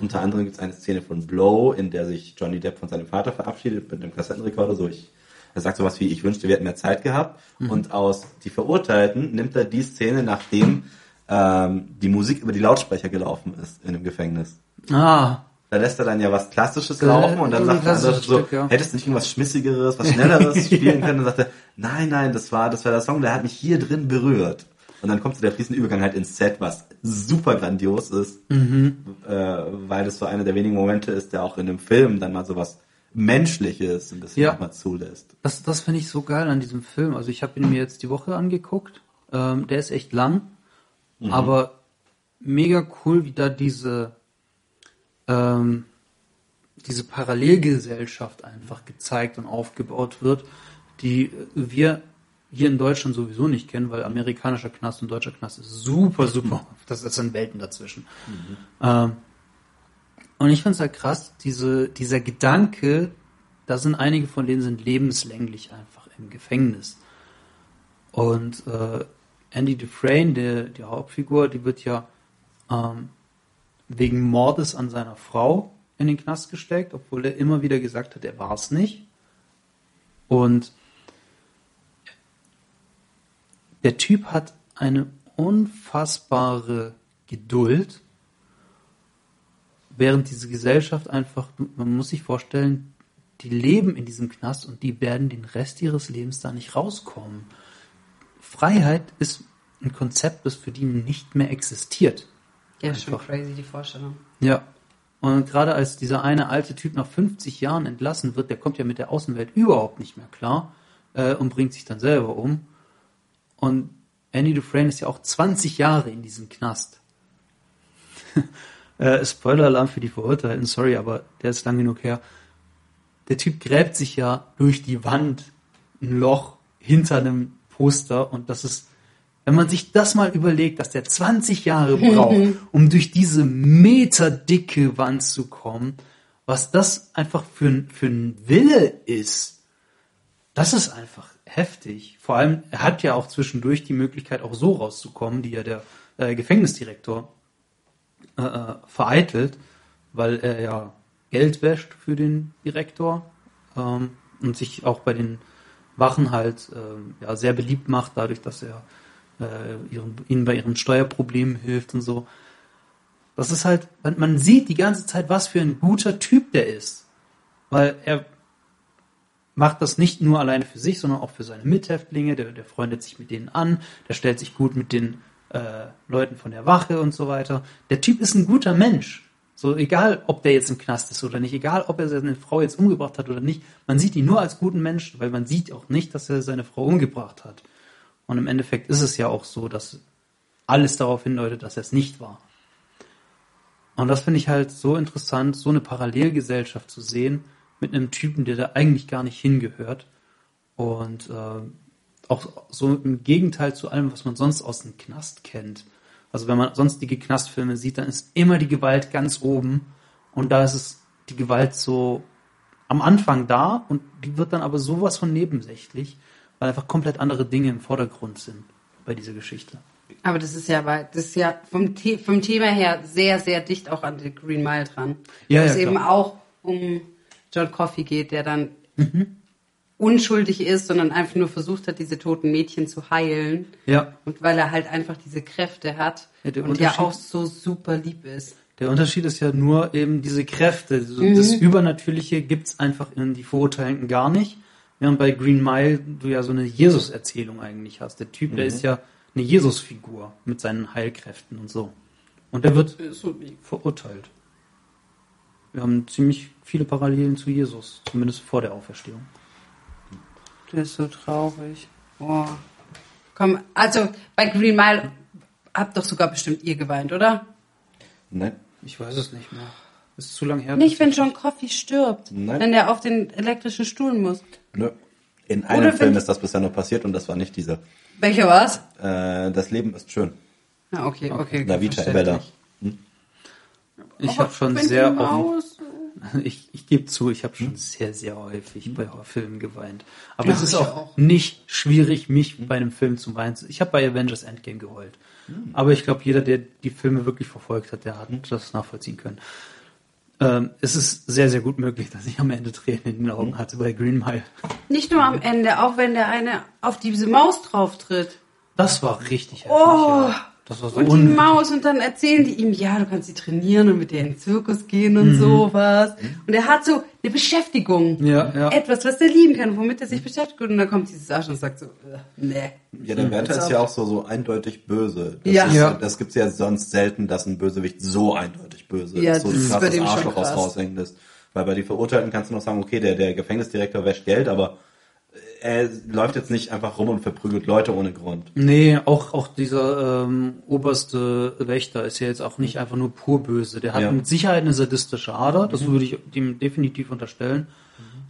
Speaker 2: Unter anderem gibt es eine Szene von Blow, in der sich Johnny Depp von seinem Vater verabschiedet mit einem Kassettenrekorder. So ich, er sagt sowas wie, ich wünschte, wir hätten mehr Zeit gehabt. Und aus Die Verurteilten nimmt er die Szene, nachdem ähm, die Musik über die Lautsprecher gelaufen ist in dem Gefängnis.
Speaker 1: Ah,
Speaker 2: Da lässt er dann ja was Klassisches laufen und dann sagt
Speaker 1: klassisches
Speaker 2: so,
Speaker 1: Stück, ja.
Speaker 2: hättest du nicht irgendwas Schmissigeres, was Schnelleres spielen können? Und sagt er, nein, nein, das war, das war der Song, der hat mich hier drin berührt. Und dann kommt so der fließende Übergang halt ins Set, was super grandios ist,
Speaker 1: Mhm.
Speaker 2: äh, weil das so einer der wenigen Momente ist, der auch in einem Film dann mal so was Menschliches ein bisschen
Speaker 1: Ja.
Speaker 2: auch mal zulässt.
Speaker 1: das, das finde ich so geil an diesem Film. Also ich habe ihn mir jetzt die Woche angeguckt. Ähm, der ist echt lang, aber mega cool, wie da diese ähm, diese Parallelgesellschaft einfach gezeigt und aufgebaut wird, die wir hier in Deutschland sowieso nicht kennen, weil amerikanischer Knast und deutscher Knast ist super, super. Das, das sind Welten dazwischen. Ähm, und ich finde es halt krass, diese, dieser Gedanke, da sind einige von denen sind lebenslänglich einfach im Gefängnis. Und äh, Andy Dufresne, der, die Hauptfigur, die wird ja ähm, wegen Mordes an seiner Frau in den Knast gesteckt, obwohl er immer wieder gesagt hat, er war es nicht. Und der Typ hat eine unfassbare Geduld, während diese Gesellschaft einfach, man muss sich vorstellen, die leben in diesem Knast und die werden den Rest ihres Lebens da nicht rauskommen. Freiheit ist ein Konzept, das für die nicht mehr existiert.
Speaker 3: Ja, schon
Speaker 1: Einfach.
Speaker 3: crazy, die Vorstellung.
Speaker 1: Ja. Und gerade als dieser eine alte Typ nach 50 Jahren entlassen wird, der kommt ja mit der Außenwelt überhaupt nicht mehr klar äh, und bringt sich dann selber um. Und Andy Dufresne ist ja auch 20 Jahre in diesem Knast. äh, Spoiler-Alarm für die Verurteilten, sorry, aber der ist lang genug her. Der Typ gräbt sich ja durch die Wand ein Loch hinter einem Poster und das ist, wenn man sich das mal überlegt, dass der 20 Jahre braucht, um durch diese meterdicke Wand zu kommen, was das einfach für, ein- für ein Wille ist. das ist einfach heftig. Vor allem, er hat ja auch zwischendurch die Möglichkeit, auch so rauszukommen, die ja der äh, Gefängnisdirektor äh, äh, vereitelt, weil er ja Geld wäscht für den Direktor ähm, und sich auch bei den Wachen halt äh, ja, sehr beliebt macht, dadurch, dass er äh, ihren, ihnen bei ihren Steuerproblemen hilft und so. Das ist halt, man, man sieht die ganze Zeit, was für ein guter Typ der ist. Weil er macht das nicht nur alleine für sich, sondern auch für seine Mithäftlinge. Der, der freundet sich mit denen an, der stellt sich gut mit den äh, Leuten von der Wache und so weiter. Der Typ ist ein guter Mensch. So egal, ob der jetzt im Knast ist oder nicht, egal, ob er seine Frau jetzt umgebracht hat oder nicht, man sieht ihn nur als guten Menschen, weil man sieht auch nicht, dass er seine Frau umgebracht hat. Und im Endeffekt ist es ja auch so, dass alles darauf hindeutet, dass er es nicht war. Und das finde ich halt so interessant, so eine Parallelgesellschaft zu sehen mit einem Typen, der da eigentlich gar nicht hingehört. Und äh, auch so im Gegenteil zu allem, was man sonst aus dem Knast kennt. Also wenn man sonstige Knastfilme sieht, dann ist immer die Gewalt ganz oben. Und da ist es die Gewalt so am Anfang da und die wird dann aber sowas von nebensächlich, weil einfach komplett andere Dinge im Vordergrund sind bei dieser Geschichte.
Speaker 3: Aber das ist ja, weil das ist ja vom, The vom Thema her sehr, sehr dicht auch an The Green Mile dran.
Speaker 1: Ja,
Speaker 3: Wo
Speaker 1: ja,
Speaker 3: es eben
Speaker 1: klar.
Speaker 3: auch um John Coffey geht, der dann unschuldig ist, sondern einfach nur versucht hat, diese toten Mädchen zu heilen.
Speaker 1: Ja,
Speaker 3: Und weil er halt einfach diese Kräfte hat
Speaker 1: Ja, der
Speaker 3: und ja auch so super lieb ist.
Speaker 1: der Unterschied ist ja nur eben diese Kräfte. So, Das Übernatürliche gibt's einfach in die Verurteilten gar nicht. Während bei Green Mile du ja so eine Jesus-Erzählung eigentlich hast. Der Typ, der ist ja eine Jesus-Figur mit seinen Heilkräften und so. Und der wird verurteilt. Wir haben ziemlich viele Parallelen zu Jesus, zumindest vor der Auferstehung.
Speaker 3: Der ist so traurig. Oh. Komm, also bei Green Mile habt doch sogar bestimmt ihr geweint, oder?
Speaker 2: Nein.
Speaker 1: Ich weiß es nicht mehr. Ist zu lang her.
Speaker 3: Nicht, wenn John Coffey stirbt.
Speaker 2: Nein.
Speaker 3: Wenn der auf den elektrischen Stuhl muss.
Speaker 2: Nö. In einem
Speaker 3: Oder
Speaker 2: Film ist das bisher nur passiert und das war nicht dieser.
Speaker 3: Welcher war's?
Speaker 2: Äh, das Leben ist schön.
Speaker 3: Ah, okay, okay. okay
Speaker 2: Davita. Ebella.
Speaker 1: Ich habe schon sehr offen,
Speaker 3: Maus-
Speaker 1: ich, ich gebe zu, ich habe schon sehr, sehr häufig bei Horrorfilmen geweint. Aber
Speaker 3: Ja,
Speaker 1: es ist auch,
Speaker 3: auch.
Speaker 1: nicht schwierig, mich bei einem Film zu weinen. Ich habe bei Avengers Endgame geheult. Aber ich glaube, jeder, der die Filme wirklich verfolgt hat, der hat das nachvollziehen können. Ähm, es ist sehr, sehr gut möglich, dass ich am Ende Tränen in den Augen hatte bei Green Mile.
Speaker 3: Nicht nur am Ende, auch wenn der eine auf diese Maus drauf tritt.
Speaker 1: Das war richtig heftig.
Speaker 3: Oh!
Speaker 1: ja. Das war so
Speaker 3: Und die Maus und dann erzählen die ihm, ja, du kannst sie trainieren und mit der in den Zirkus gehen und sowas. Und er hat so eine Beschäftigung.
Speaker 1: Ja, ja.
Speaker 3: Etwas, was er lieben kann, womit er sich beschäftigt. Und dann kommt dieses Arsch und sagt so, äh, nee.
Speaker 2: Ja, der Wärter ist ja auch so, so eindeutig böse. Das
Speaker 3: Ja.
Speaker 2: Ist,
Speaker 1: Ja.
Speaker 2: Das gibt's ja sonst selten, dass ein Bösewicht so eindeutig böse
Speaker 3: Ja,
Speaker 2: ist. So
Speaker 3: das ist
Speaker 2: krass
Speaker 3: bei
Speaker 2: das
Speaker 3: dem schon
Speaker 2: Arschloch aus
Speaker 3: krass.
Speaker 2: raushängen lässt. Weil bei den Verurteilten kannst du noch sagen, okay, der, der Gefängnisdirektor wäscht Geld, aber er läuft jetzt nicht einfach rum und verprügelt Leute ohne Grund.
Speaker 1: Nee, auch, auch dieser ähm, oberste Wächter ist ja jetzt auch nicht einfach nur pur böse. Der hat
Speaker 2: Ja.
Speaker 1: mit Sicherheit eine sadistische Ader, das würde ich ihm definitiv unterstellen.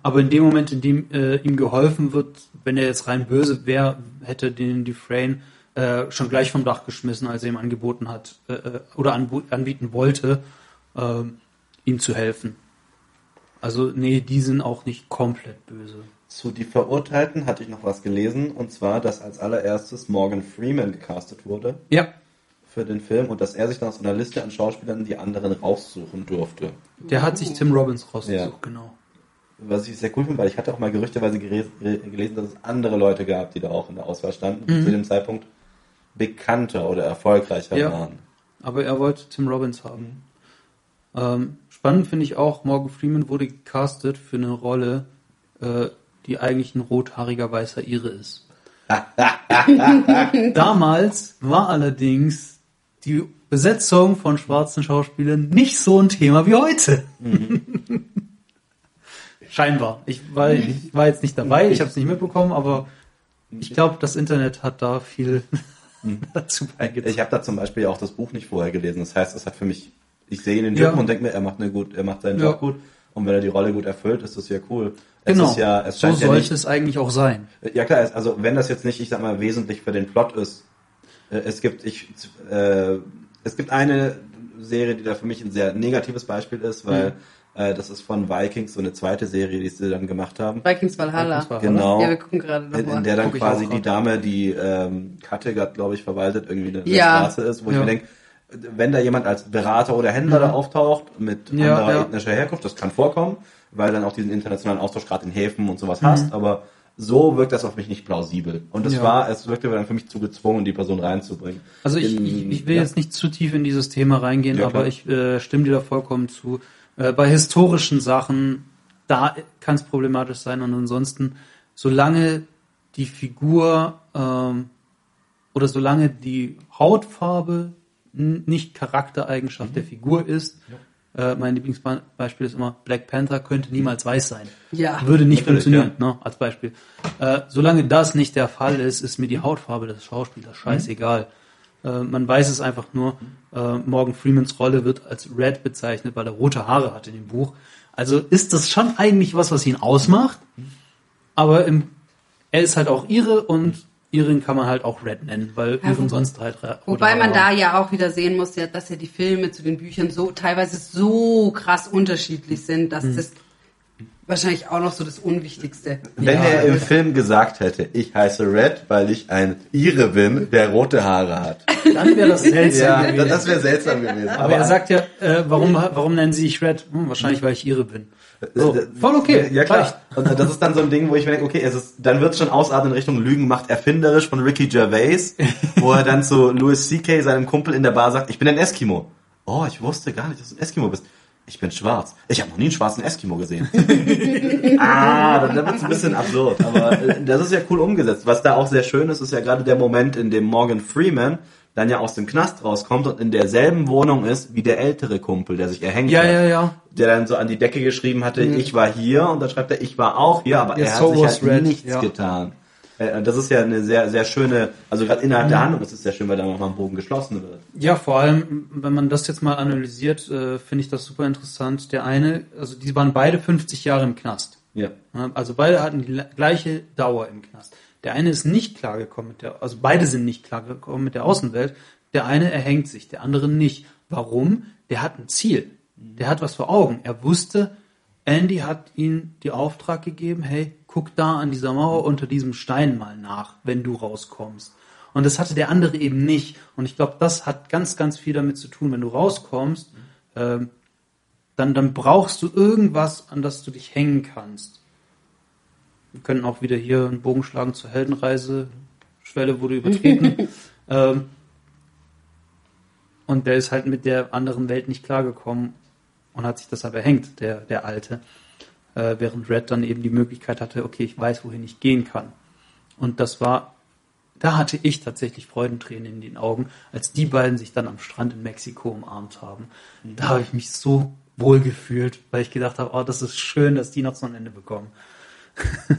Speaker 1: Aber in dem Moment, in dem äh, ihm geholfen wird, wenn er jetzt rein böse wäre, hätte den Dufresne äh, schon gleich vom Dach geschmissen, als er ihm angeboten hat äh, äh, oder anbieten wollte, ähm, ihm zu helfen. Also nee, die sind auch nicht komplett böse.
Speaker 2: Zu die Verurteilten hatte ich noch was gelesen, und zwar, dass als allererstes Morgan Freeman gecastet wurde
Speaker 1: Ja,
Speaker 2: für den Film und dass er sich dann aus einer Liste an Schauspielern die anderen raussuchen durfte.
Speaker 1: der hat sich Tim Robbins rausgesucht,
Speaker 2: Ja.
Speaker 1: genau.
Speaker 2: Was ich sehr cool finde, weil ich hatte auch mal gerüchteweise gelesen, dass es andere Leute gab, die da auch in der Auswahl standen, die zu dem Zeitpunkt bekannter oder erfolgreicher
Speaker 1: Ja.
Speaker 2: waren.
Speaker 1: Aber er wollte Tim Robbins haben. Ähm, spannend finde ich auch, Morgan Freeman wurde gecastet für eine Rolle, äh, die eigentlich ein rothaariger weißer Ire ist. Damals war allerdings die Besetzung von schwarzen Schauspielern nicht so ein Thema wie heute. Scheinbar. Ich war, ich war jetzt nicht dabei, ich habe es nicht mitbekommen, aber ich glaube, das Internet hat da viel dazu beigetragen.
Speaker 2: Ich habe da zum Beispiel auch das Buch nicht vorher gelesen. Das heißt, es hat für mich, ich sehe den
Speaker 1: Ja.
Speaker 2: Typen und denke mir, er macht eine gut, er macht seinen
Speaker 1: Ja.
Speaker 2: Job gut. Und wenn er die Rolle gut erfüllt, ist das ja cool. Es
Speaker 1: Genau.
Speaker 2: ist ja, es
Speaker 1: so
Speaker 2: scheint ja
Speaker 1: sollte
Speaker 2: nicht,
Speaker 1: es eigentlich auch sein.
Speaker 2: Ja klar, also wenn das jetzt nicht, ich sag mal, wesentlich für den Plot ist, äh, es gibt, ich, äh, es gibt eine Serie, die da für mich ein sehr negatives Beispiel ist, weil äh, das ist von Vikings so eine zweite Serie, die sie dann gemacht haben.
Speaker 3: Vikings Valhalla.
Speaker 1: Vikings Valhalla.
Speaker 2: Genau.
Speaker 3: Ja, wir gucken gerade
Speaker 2: In, in
Speaker 3: nochmal.
Speaker 2: der dann
Speaker 1: Guck ich
Speaker 2: quasi die. Dame, die ähm, Kattegat, glaube ich, verwaltet, irgendwie eine,
Speaker 3: Ja.
Speaker 2: Straße ist, wo ich
Speaker 1: Ja.
Speaker 2: mir denke, wenn da jemand als Berater oder Händler da auftaucht mit
Speaker 1: Mhm. Ja,
Speaker 2: anderer
Speaker 1: ja.
Speaker 2: ethnischer Herkunft, das kann vorkommen, weil dann auch diesen internationalen Austausch gerade in Häfen und
Speaker 1: Mhm.
Speaker 2: sowas hast, aber so wirkt das auf mich nicht plausibel. Und es
Speaker 1: Ja.
Speaker 2: war, es wirkte dann für mich zu gezwungen, die Person reinzubringen.
Speaker 1: Also ich,
Speaker 2: In-
Speaker 1: ich, ich will jetzt nicht zu tief in dieses Thema reingehen, aber ich äh, stimme dir da vollkommen zu. Äh, bei historischen Sachen, da kann es problematisch sein und ansonsten, solange die Figur ähm, oder solange die Hautfarbe nicht Charaktereigenschaft
Speaker 2: Mhm.
Speaker 1: der Figur ist, äh, mein Lieblingsbeispiel ist immer, Black Panther könnte niemals weiß sein.
Speaker 3: Ja.
Speaker 1: Würde nicht
Speaker 2: Natürlich,
Speaker 1: funktionieren, ne, als Beispiel. Äh, solange das nicht der Fall ist, ist mir die Hautfarbe des Schauspielers scheißegal. Äh, man weiß es einfach nur, äh, Morgan Freemans Rolle wird als Red bezeichnet, weil er rote Haare hat in dem Buch. Also ist das schon eigentlich was, was ihn ausmacht, aber im, er ist halt auch ihre und ihren kann man halt auch Red nennen, weil
Speaker 3: Ja, wo-
Speaker 1: sonst halt
Speaker 3: Wobei man da ja auch wieder sehen muss, ja, dass ja die Filme zu den Büchern so teilweise so krass unterschiedlich sind, dass das wahrscheinlich auch noch so das Unwichtigste.
Speaker 2: Wenn
Speaker 1: Ja.
Speaker 2: er im Film gesagt hätte, ich heiße Red, weil ich ein Ire bin, der rote Haare hat.
Speaker 1: Dann wäre das seltsam
Speaker 2: Ja,
Speaker 1: gewesen.
Speaker 2: das wäre seltsam gewesen.
Speaker 1: Aber er sagt ja, äh, warum, warum nennen sie sich Red? Hm, wahrscheinlich, weil ich ihre bin. So, voll okay.
Speaker 2: Ja klar. Und das ist dann so ein Ding, wo ich mir denke, okay, es ist, dann wird es schon ausarten in Richtung Lügen macht erfinderisch von Ricky Gervais, wo er dann zu Louis C.K., seinem Kumpel in der Bar sagt, ich bin ein Eskimo. Oh, ich wusste gar nicht, dass du ein Eskimo bist. Ich bin schwarz. Ich habe noch nie einen schwarzen Eskimo gesehen. ah, dann, dann wird es ein bisschen absurd. Aber äh, das ist ja cool umgesetzt. Was da auch sehr schön ist, ist ja gerade der Moment, in dem Morgan Freeman dann ja aus dem Knast rauskommt und in derselben Wohnung ist wie der ältere Kumpel, der sich erhängt
Speaker 1: Ja,
Speaker 2: hat
Speaker 1: ja, ja.
Speaker 2: der dann so an die Decke geschrieben hatte, ich war hier und dann schreibt er, ich war auch hier, aber
Speaker 1: Ja,
Speaker 2: er
Speaker 1: so
Speaker 2: hat sich halt
Speaker 1: red,
Speaker 2: nichts
Speaker 1: ja.
Speaker 2: getan. Äh, Das ist ja eine sehr, sehr schöne, also gerade innerhalb
Speaker 1: Mhm.
Speaker 2: der Handlung ist es sehr schön, weil da nochmal ein Bogen geschlossen wird.
Speaker 1: Ja, vor allem, wenn man das jetzt mal analysiert, äh, finde ich das super interessant. Der eine, also die waren beide 50 Jahre im Knast.
Speaker 2: Ja.
Speaker 1: Ja, Also beide hatten die le- gleiche Dauer im Knast. Der eine ist nicht klargekommen mit der, also beide sind nicht klargekommen mit der Außenwelt. Der eine erhängt sich, der andere nicht. Warum? Der hat ein Ziel. Der hat was vor Augen. Er wusste, Andy hat ihm die Auftrag gegeben, hey, guck da an dieser Mauer unter diesem Stein mal nach, wenn du rauskommst. Und das hatte der andere eben nicht. Und ich glaube, das hat ganz, ganz viel damit zu tun, wenn du rauskommst, ähm, dann, dann brauchst du irgendwas, an das du dich hängen kannst. Wir können auch wieder hier einen Bogen schlagen zur Heldenreise. Schwelle wurde übertreten. ähm, und der ist halt mit der anderen Welt nicht klargekommen und hat sich deshalb erhängt, der, der Alte. Äh, während Red dann eben die Möglichkeit hatte, okay, ich weiß, wohin ich gehen kann. Und das war, da hatte ich tatsächlich Freudentränen in den Augen, als die beiden sich dann am Strand in Mexiko umarmt haben. Da habe ich mich so wohl gefühlt, weil ich gedacht habe, oh, das ist schön, dass die noch so ein Ende bekommen.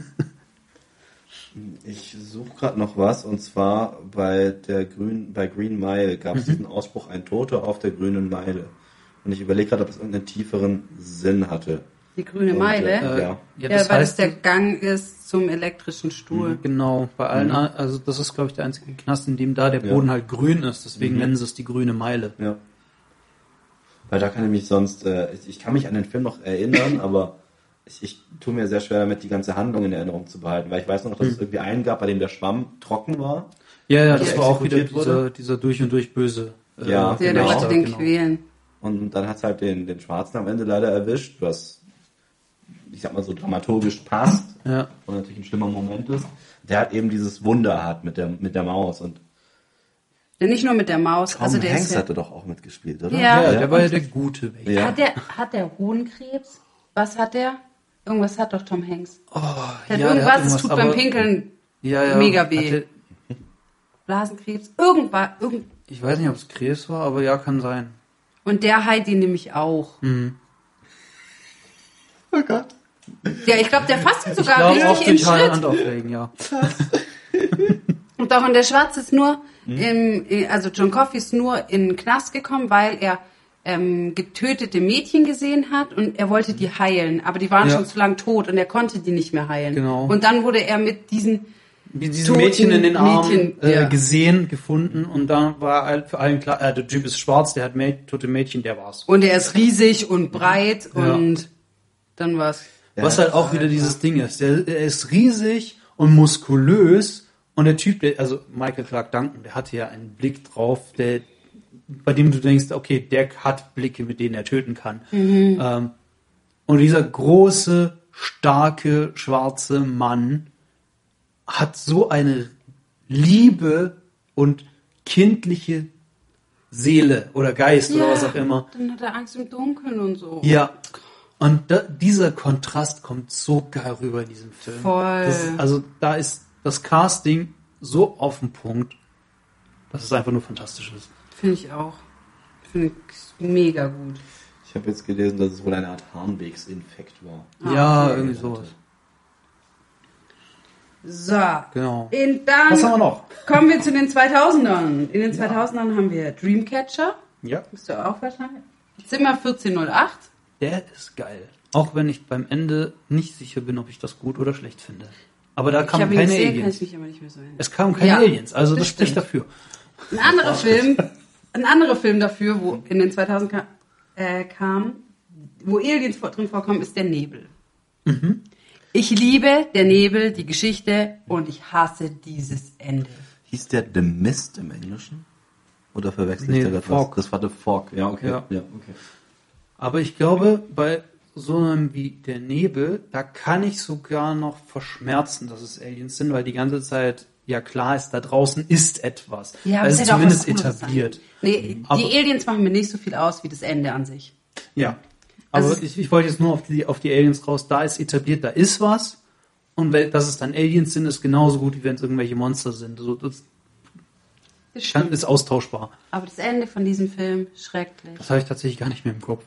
Speaker 2: Ich suche gerade noch was und zwar bei der Grün, bei Green Mile gab
Speaker 1: Mhm.
Speaker 2: es diesen Ausspruch, ein Toter auf der grünen Meile. Und ich überlege gerade, ob es irgendeinen tieferen Sinn hatte.
Speaker 3: Die grüne
Speaker 2: Und,
Speaker 3: Meile.
Speaker 2: äh, ja.
Speaker 1: Ja,
Speaker 3: ja,
Speaker 1: das
Speaker 3: weil
Speaker 1: heißt,
Speaker 3: es der Gang ist zum elektrischen Stuhl.
Speaker 1: genau, bei allen,
Speaker 2: Mhm.
Speaker 1: also das ist, glaube ich, der einzige Knast, in dem da der Boden halt grün ist, deswegen nennen sie es die grüne Meile.
Speaker 2: Ja. Weil da kann ich mich sonst, äh, ich, ich kann mich an den Film noch erinnern, aber ich, ich tue mir sehr schwer damit, die ganze Handlung in Erinnerung zu behalten, weil ich weiß noch, dass es irgendwie einen gab, bei dem der Schwamm trocken war.
Speaker 1: Ja, ja, das war auch wieder dieser, dieser durch und durch böse. äh,
Speaker 2: Ja,
Speaker 3: Der, der
Speaker 2: genau.
Speaker 3: wollte den
Speaker 1: genau.
Speaker 3: quälen.
Speaker 2: Und dann hat es halt den, den Schwarzen am Ende leider erwischt, was, ich sag mal so dramaturgisch passt
Speaker 1: Ja.
Speaker 2: und natürlich ein schlimmer Moment ist. Der hat eben dieses Wunder hat mit der, mit der Maus und
Speaker 3: nicht nur mit der Maus.
Speaker 2: Tom
Speaker 3: also der
Speaker 2: Hanks
Speaker 3: ist ja,
Speaker 2: hatte doch auch mitgespielt, oder?
Speaker 3: Ja.
Speaker 1: Ja, der war ja der gute.
Speaker 2: Ja.
Speaker 3: Hat der, hat der Hohenkrebs? Was hat der? Irgendwas hat doch Tom Hanks.
Speaker 1: Oh,
Speaker 3: Der hat
Speaker 1: ja, der
Speaker 3: irgendwas,
Speaker 1: hat
Speaker 3: es tut beim Pinkeln
Speaker 1: ja, ja,
Speaker 3: mega weh.
Speaker 1: Hatte,
Speaker 3: Blasenkrebs, irgendwas. Irgend
Speaker 1: ich weiß nicht, ob es Krebs war, aber ja, kann sein.
Speaker 3: und der heilt ihn nämlich auch.
Speaker 2: Oh Gott.
Speaker 3: Ja, ich glaube, der fasst ihn
Speaker 1: Ich
Speaker 3: sogar
Speaker 1: glaube auch
Speaker 3: richtig in
Speaker 1: durch Hand
Speaker 3: Schritt.
Speaker 1: auflegen, ja.
Speaker 3: Und doch, und der Schwarze ist nur,
Speaker 1: Mhm.
Speaker 3: im, also John Coffey ist nur in den Knast gekommen, weil er ähm, getötete Mädchen gesehen hat und er wollte die heilen, aber die waren
Speaker 1: Ja.
Speaker 3: schon zu lang tot und er konnte die nicht mehr heilen.
Speaker 1: Genau.
Speaker 3: Und dann wurde er mit diesen
Speaker 1: wie diese
Speaker 3: Toten
Speaker 1: Mädchen in den Armen äh,
Speaker 3: ja.
Speaker 1: gesehen, gefunden und dann war halt für allen klar, äh, der Typ ist schwarz, der hat Mä tote Mädchen, der war's.
Speaker 3: Und er ist riesig und breit
Speaker 1: Ja.
Speaker 3: und dann war's.
Speaker 1: Was halt auch wieder dieses Ding ist. Der, er ist riesig und muskulös und der Typ, der, also Michael Clark Duncan, der hatte ja einen Blick drauf, der, bei dem du denkst, okay, der hat Blicke, mit denen er töten kann. Ähm, und dieser große, starke, schwarze Mann hat so eine Liebe und kindliche Seele oder Geist oder was auch immer.
Speaker 3: Dann hat er Angst im Dunkeln und so.
Speaker 1: Ja. Und da, dieser Kontrast kommt so geil rüber in diesem Film.
Speaker 3: Voll.
Speaker 1: Das, also da ist das Casting so auf den Punkt, dass es einfach nur fantastisch ist.
Speaker 3: Finde ich auch. Finde ich mega gut.
Speaker 2: Ich habe jetzt gelesen, dass es wohl eine Art Harnwegsinfekt war.
Speaker 1: ja,
Speaker 3: okay.
Speaker 1: irgendwie sowas.
Speaker 3: So.
Speaker 1: Genau.
Speaker 3: Und dann
Speaker 1: Was haben wir noch?
Speaker 3: kommen wir zu den 2000ern. In den 2000ern haben wir Dreamcatcher.
Speaker 1: Ja,
Speaker 3: Bist du auch wahrscheinlich? Zimmer 1408.
Speaker 1: der ist geil. Auch wenn ich beim Ende nicht sicher bin, ob ich das gut oder schlecht finde. Aber da kamen keine
Speaker 3: gesehen, kann
Speaker 1: Aliens.
Speaker 3: ich mich aber nicht mehr so erinnern.
Speaker 1: Es kamen keine
Speaker 3: Ja,
Speaker 1: Aliens, also das,
Speaker 3: das
Speaker 1: spricht dafür.
Speaker 3: Ein anderer Film, ein anderer Film dafür, wo in den 2000 ka äh, kam, wo Aliens vor- drin vorkommen, ist der Nebel.
Speaker 1: Mhm.
Speaker 3: Ich liebe der Nebel, die Geschichte und ich hasse dieses Ende.
Speaker 2: Hieß der The Mist im Englischen? Oder verwechsel
Speaker 1: Nee,
Speaker 2: ich da grad
Speaker 1: Fog.
Speaker 2: was? Das war The Fog. Ja, okay.
Speaker 1: Ja.
Speaker 2: Ja. okay.
Speaker 1: Aber ich glaube, bei so einem wie der Nebel, da kann ich sogar noch verschmerzen, dass es Aliens sind, weil die ganze Zeit ja klar ist, da draußen ist etwas.
Speaker 3: Ja,
Speaker 1: da
Speaker 3: es
Speaker 1: ist zumindest etabliert.
Speaker 3: Nee,
Speaker 1: Aber-
Speaker 3: die Aliens machen mir nicht so viel aus wie das Ende an sich.
Speaker 1: Ja. Aber
Speaker 3: Also-
Speaker 1: ich, ich wollte jetzt nur auf die, auf die Aliens raus. Da ist etabliert, da ist was. Und dass es dann Aliens sind, ist genauso gut, wie wenn es irgendwelche Monster sind. So, das
Speaker 3: Das
Speaker 1: kann, ist austauschbar.
Speaker 3: Aber das Ende von diesem Film, schrecklich.
Speaker 1: Das habe ich tatsächlich gar nicht mehr im Kopf.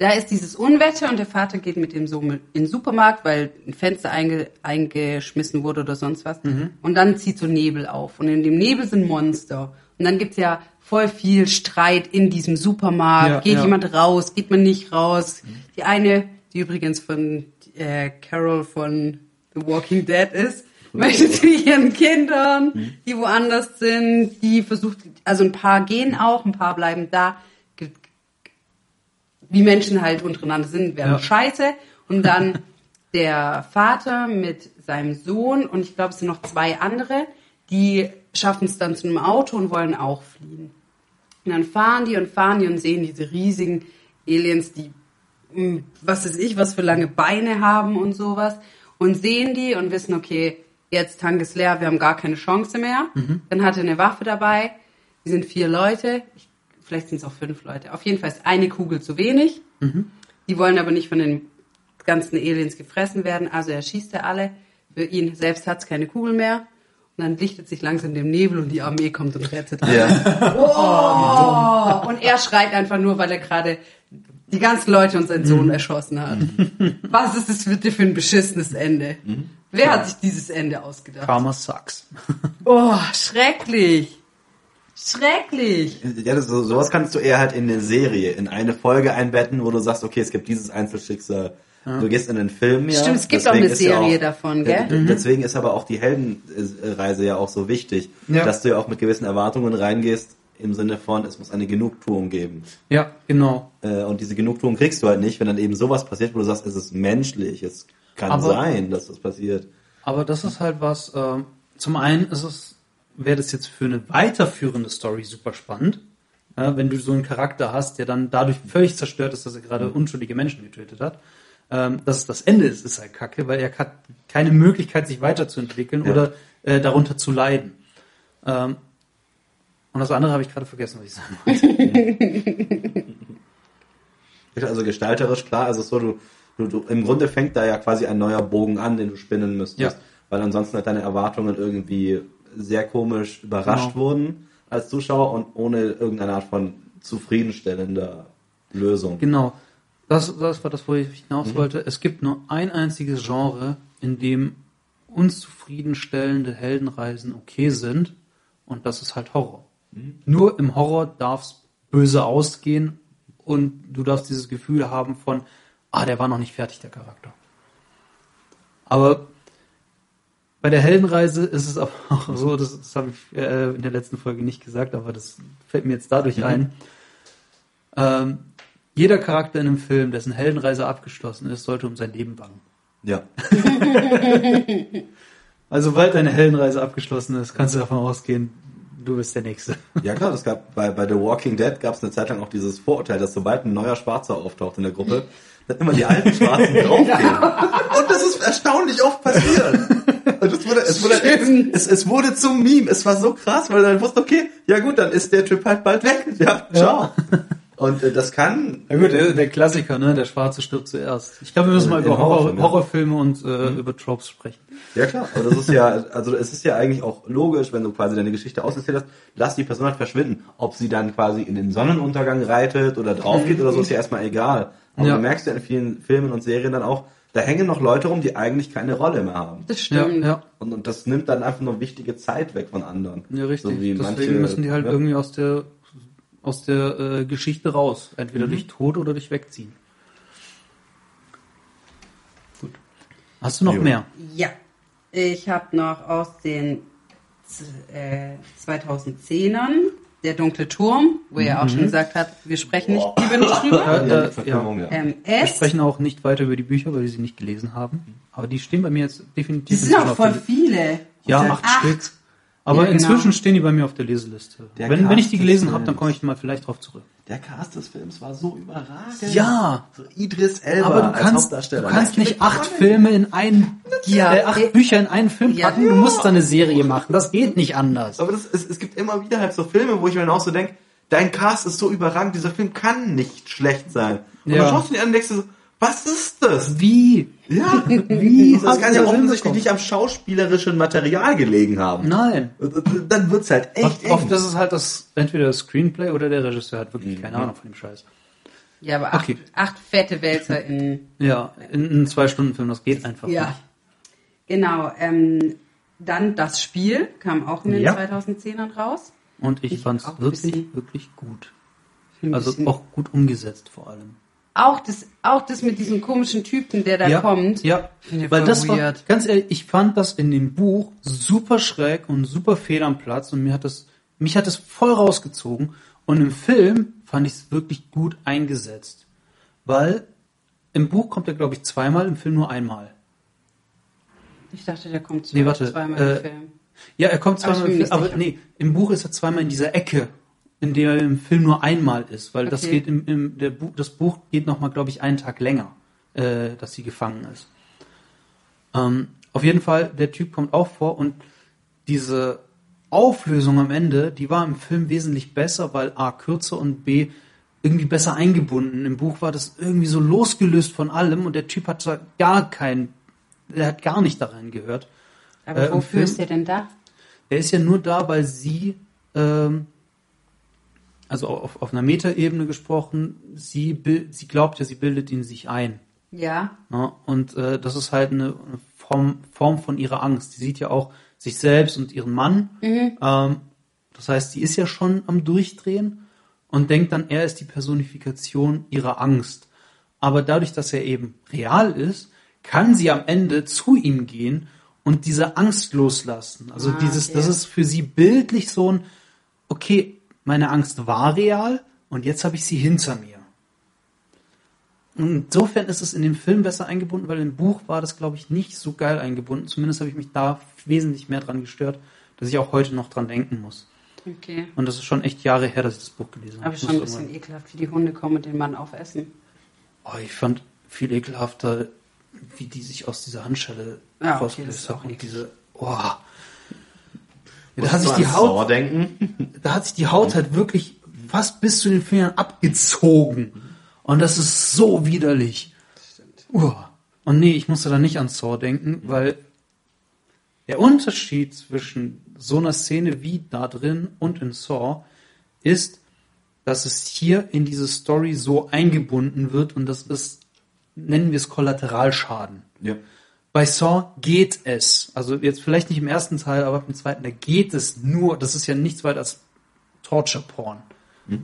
Speaker 3: Da ist dieses Unwetter und der Vater geht mit dem Sohn in den Supermarkt, weil ein Fenster einge, eingeschmissen wurde oder sonst was. Und dann zieht so Nebel auf. Und in dem Nebel sind Monster. Und dann gibt's ja voll viel Streit in diesem Supermarkt.
Speaker 1: Ja,
Speaker 3: geht
Speaker 1: ja.
Speaker 3: jemand raus? Geht man nicht raus? Die eine, die übrigens von äh, Carol von The Walking Dead ist, möchte zu ihren Kindern, die woanders sind, die versucht, also ein paar gehen auch, ein paar bleiben da. Wie Menschen halt untereinander sind, werden
Speaker 1: Ja.
Speaker 3: scheiße. Und dann der Vater mit seinem Sohn und ich glaube, es sind noch zwei andere, die schaffen es dann zu einem Auto und wollen auch fliehen. Und dann fahren die und fahren die und sehen diese riesigen Aliens, die, mh, was weiß ich, was für lange Beine haben und sowas. Und sehen die und wissen, okay, jetzt Tank ist leer, wir haben gar keine Chance mehr. Dann hat er eine Waffe dabei. Die sind vier Leute. Ich, vielleicht sind es auch fünf Leute. Auf jeden Fall ist eine Kugel zu wenig. Die wollen aber nicht von den ganzen Aliens gefressen werden. Also er schießt er alle. Für ihn selbst hat es keine Kugel mehr. Und dann lichtet sich langsam dem Nebel und die Armee kommt und rettet alle.
Speaker 2: Ja.
Speaker 3: Oh, und er schreit einfach nur, weil er gerade die ganzen Leute und seinen Sohn erschossen hat. Was ist das bitte für ein beschissenes Ende? Wer hat sich dieses Ende ausgedacht?
Speaker 1: Karma sucks.
Speaker 3: Oh, schrecklich. Schrecklich.
Speaker 2: Ja, das, so- sowas kannst du eher halt in eine Serie, in eine Folge einbetten, wo du sagst, okay, es gibt dieses Einzelschicksal. Du gehst in den Film, ja.
Speaker 3: Stimmt, es gibt
Speaker 2: deswegen
Speaker 3: auch eine
Speaker 2: ist ja
Speaker 3: Serie davon, gell?
Speaker 2: d- Deswegen ist aber auch die Heldenreise ja auch so wichtig,
Speaker 1: Ja.
Speaker 2: dass du ja auch mit gewissen Erwartungen reingehst, im Sinne von, es muss eine Genugtuung geben.
Speaker 1: Ja, genau.
Speaker 2: Äh, Und diese Genugtuung kriegst du halt nicht, wenn dann eben sowas passiert, wo du sagst, es ist menschlich, es kann
Speaker 1: Aber-
Speaker 2: sein, dass das passiert.
Speaker 1: Aber das ist halt was, ähm, zum einen ist es, wäre das jetzt für eine weiterführende Story super spannend, ja, wenn du so einen Charakter hast, der dann dadurch völlig zerstört ist, dass er gerade unschuldige Menschen getötet hat. Ähm, dass es das Ende ist, ist halt kacke, weil er hat keine Möglichkeit, sich weiterzuentwickeln
Speaker 2: Ja.
Speaker 1: oder äh, darunter zu leiden. Ähm, und das andere habe ich gerade vergessen, was ich sagen wollte.
Speaker 2: Also gestalterisch, klar, also so, du, du, du, im Grunde fängt da ja quasi ein neuer Bogen an, den du spinnen müsstest.
Speaker 1: Ja.
Speaker 2: Weil ansonsten halt deine Erwartungen irgendwie sehr komisch überrascht
Speaker 1: Genau.
Speaker 2: wurden als Zuschauer und ohne irgendeine Art von zufriedenstellender Lösung.
Speaker 1: Genau. Das, das war das, wo ich hinaus wollte. Es gibt nur ein einziges Genre, in dem uns zufriedenstellende Heldenreisen okay sind. Und das ist halt Horror. Nur im Horror darf's böse ausgehen und du darfst dieses Gefühl haben von, ah, der war noch nicht fertig, der Charakter. Aber Bei der Heldenreise ist es aber auch so, das, das habe ich äh, in der letzten Folge nicht gesagt, aber das fällt mir jetzt dadurch
Speaker 2: Mhm.
Speaker 1: ein. Ähm, jeder Charakter in einem Film, dessen Heldenreise abgeschlossen ist, sollte um sein Leben bangen.
Speaker 2: Ja.
Speaker 1: Also, sobald deine Heldenreise abgeschlossen ist, kannst du davon ausgehen, du bist der Nächste.
Speaker 2: Ja klar, das gab bei, bei The Walking Dead gab es eine Zeit lang auch dieses Vorurteil, dass sobald ein neuer Schwarzer auftaucht in der Gruppe, dann immer die alten Schwarzen draufgehen. Und das ist erstaunlich oft passiert. Und es wurde, es wurde, es, es wurde zum Meme. Es war so krass, weil dann wusste, okay, ja gut, dann ist der Typ halt bald weg. Ja, ciao. Und äh, das kann,
Speaker 1: Ja gut, der, der Klassiker, ne? Der Schwarze stirbt zuerst. Ich glaube, wir müssen mal
Speaker 2: In
Speaker 1: über Horror,
Speaker 2: ja.
Speaker 1: Horrorfilme und äh, über Tropes sprechen.
Speaker 2: Ja klar, aber das ist ja, also es ist ja eigentlich auch logisch, wenn du quasi deine Geschichte auserzählt hast, lass die Person halt verschwinden. Ob sie dann quasi in den Sonnenuntergang reitet oder drauf geht oder so, ist ja erstmal egal. Aber
Speaker 1: Ja.
Speaker 2: du merkst ja in vielen Filmen und Serien dann auch, da hängen noch Leute rum, die eigentlich keine Rolle mehr haben.
Speaker 3: Das stimmt.
Speaker 1: ja,
Speaker 2: Und, und das nimmt dann einfach nur wichtige Zeit weg von anderen.
Speaker 1: ja, richtig.
Speaker 2: So wie
Speaker 1: Deswegen
Speaker 2: manche-
Speaker 1: müssen die halt
Speaker 2: ja.
Speaker 1: irgendwie aus der aus der äh, Geschichte raus. Entweder durch Tod oder durch Wegziehen. Gut. Hast du noch
Speaker 2: Jo.
Speaker 1: mehr?
Speaker 3: Ja, ich habe noch aus den äh, 2010ern der dunkle Turm, wo er auch schon gesagt hat, wir sprechen nicht lieber nicht drüber.
Speaker 1: Ja,
Speaker 2: Ja,
Speaker 1: äh,
Speaker 2: die Verfilmung, ja.
Speaker 3: Ähm,
Speaker 1: Wir sprechen auch nicht weiter über die Bücher, weil wir sie nicht gelesen haben. Aber die stehen bei mir jetzt definitiv.
Speaker 3: das sind auch voll viele.
Speaker 1: Ja, acht Stück. Aber
Speaker 3: Ja, genau.
Speaker 1: inzwischen stehen die bei mir auf der Leseliste.
Speaker 2: Der
Speaker 1: wenn, wenn ich die gelesen habe, dann komme ich mal vielleicht drauf zurück.
Speaker 2: Der Cast des Films war so überragend.
Speaker 1: Ja,
Speaker 2: So Idris Elba
Speaker 1: aber du kannst, du kannst nicht acht. Filme in einen,
Speaker 3: Ja.
Speaker 1: äh, acht Bücher in einen Film
Speaker 3: Ja.
Speaker 1: packen. Du musst da eine Serie machen. Das geht nicht anders.
Speaker 2: Aber das, es, es gibt immer wieder halt so Filme, wo ich mir dann auch so denke, dein Cast ist so überragend, dieser Film kann nicht schlecht sein. Und
Speaker 1: Ja.
Speaker 2: dann schaust du dir an und denkst so, was ist das?
Speaker 1: Wie?
Speaker 2: Ja,
Speaker 1: Wie?
Speaker 2: das kann ja offensichtlich nicht am schauspielerischen Material gelegen haben.
Speaker 1: Nein.
Speaker 2: Dann wird's halt echt
Speaker 1: Oft, oft ist es halt das, entweder das Screenplay oder der Regisseur hat wirklich keine Ahnung von dem Scheiß.
Speaker 3: Ja, aber acht,
Speaker 1: Okay.
Speaker 3: acht fette Wälzer in
Speaker 1: Ja, in einem Zwei-Stunden-Film, das geht einfach
Speaker 3: Ja,
Speaker 1: nicht.
Speaker 3: genau. Ähm, dann das Spiel kam auch in den
Speaker 1: Ja.
Speaker 3: 2010ern raus.
Speaker 1: Und ich,
Speaker 3: Ich
Speaker 1: fand's
Speaker 3: ein
Speaker 1: wirklich, wirklich gut. Also auch gut umgesetzt vor allem.
Speaker 3: Auch das, auch das mit diesem komischen Typen, der da kommt.
Speaker 1: Ja,
Speaker 3: Finde ich
Speaker 1: weil das war,
Speaker 3: weird.
Speaker 1: ganz ehrlich, ich fand das in dem Buch super schräg und super fehl am Platz und mir hat das, mich hat das voll rausgezogen und im Film fand ich es wirklich gut eingesetzt. Weil im Buch kommt er, glaube ich, zweimal, im Film nur einmal.
Speaker 3: Ich dachte, der kommt
Speaker 1: Nee, warte,
Speaker 3: zweimal
Speaker 1: äh,
Speaker 3: im Film.
Speaker 1: Ja, er kommt zweimal im Film, aber
Speaker 3: sicher.
Speaker 1: nee, im Buch ist er zweimal in dieser Ecke, in der er im Film nur einmal ist, weil das
Speaker 3: Okay.
Speaker 1: geht im, im der Buch, das Buch geht noch mal, glaube ich, einen Tag länger, äh, dass sie gefangen ist. Ähm, auf jeden Fall, der Typ kommt auch vor und diese Auflösung am Ende, die war im Film wesentlich besser, weil A kürzer und B irgendwie besser eingebunden. Im Buch war das irgendwie so losgelöst von allem und der Typ hat zwar gar kein, der hat gar nicht da reingehört.
Speaker 3: Aber
Speaker 1: äh,
Speaker 3: wofür
Speaker 1: Film-
Speaker 3: ist der denn da?
Speaker 1: Er ist ja nur da, weil sie, ähm, also auf, auf einer Metaebene gesprochen, sie, sie glaubt ja, sie bildet ihn sich ein.
Speaker 3: Ja.
Speaker 1: Ne? Und äh, das ist halt eine, Form, Form von ihrer Angst. Sie sieht ja auch sich selbst und ihren Mann. Ähm, das heißt, sie ist ja schon am Durchdrehen und denkt dann, er ist die Personifikation ihrer Angst. Aber dadurch, dass er eben real ist, kann sie am Ende zu ihm gehen und diese Angst loslassen. Also
Speaker 3: Ah,
Speaker 1: dieses,
Speaker 3: okay.
Speaker 1: das ist für sie bildlich so ein, okay, meine Angst war real und jetzt habe ich sie hinter mir. Insofern ist es in dem Film besser eingebunden, weil im Buch war das, glaube ich, nicht so geil eingebunden. Zumindest habe ich mich da wesentlich mehr dran gestört, dass ich auch heute noch dran denken muss.
Speaker 3: Okay.
Speaker 1: Und das ist schon echt Jahre her, dass ich das Buch gelesen habe.
Speaker 3: Aber schon ein bisschen
Speaker 1: irgendwann-
Speaker 3: ekelhaft, wie die Hunde kommen und den Mann aufessen.
Speaker 1: Oh, ich fand viel ekelhafter, wie die sich aus dieser Handschelle
Speaker 3: Ja, okay,
Speaker 1: rausgelöst
Speaker 3: ist auch
Speaker 1: haben. Und diese, oh. Ja, da hat sich die Haut, da hat sich die Haut halt wirklich fast bis zu den Fingern abgezogen. Und das ist so widerlich. Uah. Und nee, ich musste da nicht an Saw denken, weil der Unterschied zwischen so einer Szene wie da drin und in Saw ist, dass es hier in diese Story so eingebunden wird und das ist, nennen wir es Kollateralschaden.
Speaker 2: Ja.
Speaker 1: Bei Saw geht es. Also jetzt vielleicht nicht im ersten Teil, aber im zweiten, da geht es nur, das ist ja nichts weiter als Torture-Porn,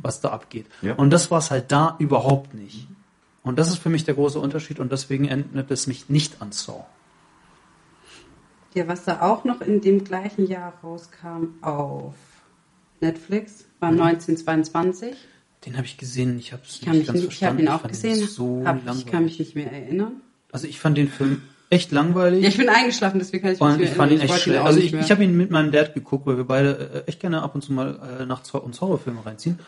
Speaker 1: was da abgeht.
Speaker 2: Ja.
Speaker 1: Und das war es halt da überhaupt nicht. Und das ist für mich der große Unterschied und deswegen endet es mich nicht an Saw.
Speaker 3: Ja, was da auch noch in dem gleichen Jahr rauskam auf Netflix, war 1922.
Speaker 1: Den habe ich gesehen, ich habe es
Speaker 3: Ich, kann mich
Speaker 1: ganz
Speaker 3: nicht, ich habe
Speaker 1: verstanden.
Speaker 3: ihn auch
Speaker 1: fand
Speaker 3: gesehen,
Speaker 1: so
Speaker 3: hab, ich kann mich nicht mehr erinnern.
Speaker 1: also ich fand den Film echt langweilig.
Speaker 3: Ja, ich bin eingeschlafen, deswegen kann ich mich
Speaker 1: Und
Speaker 3: nicht
Speaker 1: ich fand ihn echt schlecht. Also ich, ich habe ihn mit meinem Dad geguckt, weil wir beide äh, echt gerne ab und zu mal äh, nachts uns Horrorfilme reinziehen.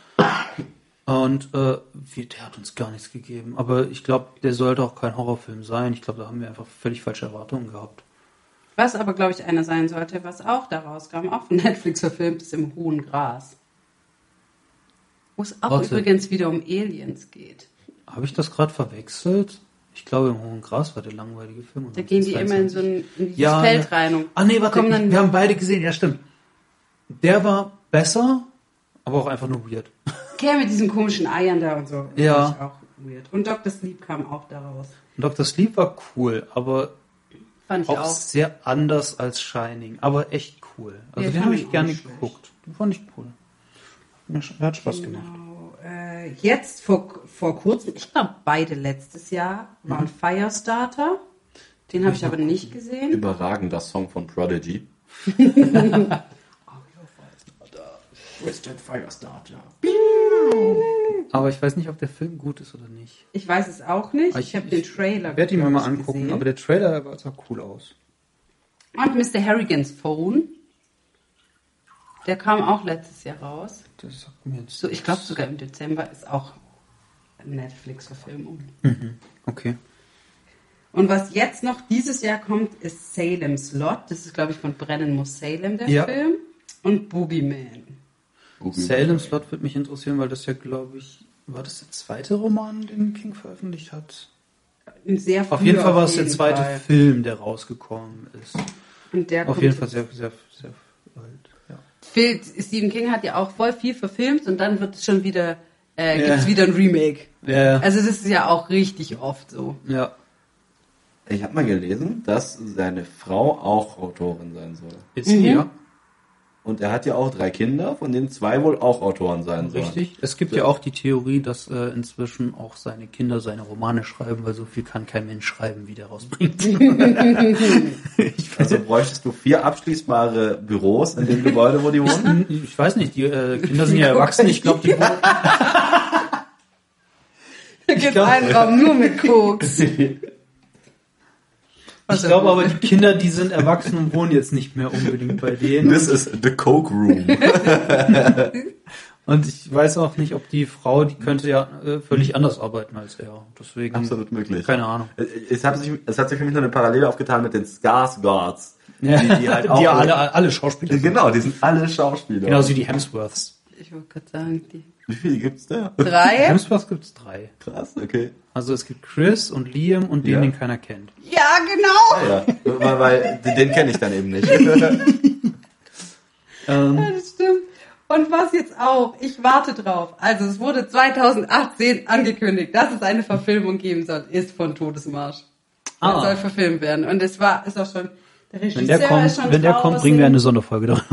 Speaker 1: Und äh, der hat uns gar nichts gegeben. Aber ich glaube, der sollte auch kein Horrorfilm sein. Ich glaube, da haben wir einfach völlig falsche Erwartungen gehabt.
Speaker 3: Was aber, glaube ich, einer sein sollte, was auch da rauskam, auch von Netflix verfilmt ist, im hohen Gras. Wo es auch
Speaker 1: Warte.
Speaker 3: übrigens wieder um Aliens geht.
Speaker 1: Habe ich das gerade verwechselt? Ich glaube, im Hohen Gras war der langweilige Film. und
Speaker 3: Da gehen die immer in
Speaker 1: 1922.
Speaker 3: so ein in
Speaker 1: Ja,
Speaker 3: Feld rein. Und
Speaker 1: Ah nee, warte,
Speaker 3: dann,
Speaker 1: wir haben beide gesehen, ja stimmt. Der war besser, aber auch einfach nur weird.
Speaker 3: Okay, mit diesen komischen Eiern da und so.
Speaker 1: Ja.
Speaker 3: Auch weird. Und Dr. Sleep kam auch daraus.
Speaker 1: Und Dr. Sleep war cool, aber auch,
Speaker 3: auch.
Speaker 1: sehr anders als Shining, aber echt cool. Also
Speaker 3: Ja,
Speaker 1: den habe
Speaker 3: ich
Speaker 1: gerne geguckt. Den fand ich cool. Hat Spaß gemacht.
Speaker 3: Äh, jetzt vor, vor kurzem, ich glaube beide letztes Jahr, waren
Speaker 1: Mhm.
Speaker 3: Firestarter. Den habe ich aber nicht gesehen.
Speaker 2: Überragender Song von Prodigy. Twisted Firestarter.
Speaker 1: Aber ich weiß nicht, ob der Film gut ist oder nicht.
Speaker 3: Ich weiß es auch nicht.
Speaker 1: Aber
Speaker 3: Ich, habe den Trailer
Speaker 1: werde ihn mir mal
Speaker 3: ich,
Speaker 1: angucken,
Speaker 3: gesehen.
Speaker 1: aber der Trailer war- sah cool aus.
Speaker 3: Und Mr. Harrigans Phone. Der kam auch letztes Jahr raus.
Speaker 1: Das sagt mir jetzt.
Speaker 3: So, ich glaube sogar im Dezember ist auch Netflix-Verfilmung.
Speaker 1: Okay.
Speaker 3: Und was jetzt noch dieses Jahr kommt, ist Salem's Lot. Das ist, glaube ich, von Brennen muss Salem, der
Speaker 1: Ja.
Speaker 3: Film. Und Boogeyman.
Speaker 1: Salem Slot würde mich interessieren, weil das ja, glaube ich, war das der zweite Roman, den King veröffentlicht hat?
Speaker 3: Sehr
Speaker 1: Auf jeden Fall war es der zweite
Speaker 3: Fall.
Speaker 1: Film, der rausgekommen ist.
Speaker 3: Und der
Speaker 1: Auf
Speaker 3: kommt
Speaker 1: jeden Fall sehr, sehr, sehr alt.
Speaker 3: Phil, Stephen King hat ja auch voll viel verfilmt und dann wird es schon wieder, äh, gibt's wieder ein Remake.
Speaker 1: Ja.
Speaker 3: Also das ist ja auch richtig oft so.
Speaker 1: ja.
Speaker 2: Ich habe mal gelesen, dass seine Frau auch Autorin sein soll.
Speaker 1: Ist hier.
Speaker 2: Und er hat ja auch drei Kinder, von denen zwei wohl auch Autoren sein sollen.
Speaker 1: Richtig. Es gibt ja auch die Theorie, dass äh, inzwischen auch seine Kinder seine Romane schreiben, weil so viel kann kein Mensch schreiben, wie der rausbringt.
Speaker 2: Also bräuchtest du vier abschließbare Büros in dem Gebäude, wo die wohnen?
Speaker 1: ich weiß nicht, die äh, Kinder sind ja erwachsen. Ich glaube, die
Speaker 3: Da gibt einen Raum nur mit Koks.
Speaker 1: Ich glaube aber, die Kinder, die sind erwachsen und wohnen jetzt nicht mehr unbedingt bei denen.
Speaker 2: This is the Coke Room.
Speaker 1: Und ich weiß auch nicht, ob die Frau, die könnte ja äh, völlig anders arbeiten als er. Deswegen.
Speaker 2: Absolut möglich.
Speaker 1: Keine Ahnung.
Speaker 2: Es hat, sich, es hat sich für mich noch eine Parallele aufgetan mit den Skarsgårds.
Speaker 1: Ja,
Speaker 2: Die, die halt auch.
Speaker 1: ja alle, alle Schauspieler. sind.
Speaker 2: Genau, die sind alle Schauspieler.
Speaker 1: Genauso wie die Hemsworths.
Speaker 3: Ich wollte gerade sagen, die
Speaker 2: Wie viele gibt's da?
Speaker 3: drei.
Speaker 1: Hemsworths gibt es drei.
Speaker 2: Krass, okay.
Speaker 1: Also es gibt Chris und Liam und den,
Speaker 2: Ja.
Speaker 1: den keiner kennt.
Speaker 3: Ja, genau.
Speaker 2: Ja, weil, weil den, den kenne ich dann eben nicht.
Speaker 1: Ähm,
Speaker 3: Ja, das stimmt. Und was jetzt auch, ich warte drauf. Also es wurde 2018 angekündigt, dass es eine Verfilmung geben soll, ist von Todesmarsch.
Speaker 1: Ah.
Speaker 3: Das soll verfilmt werden. Und es war, ist auch schon, der Regisseur
Speaker 1: wenn der
Speaker 3: ist
Speaker 1: kommt,
Speaker 3: schon
Speaker 1: wenn der kommt, bringen wir eine Sonderfolge darüber.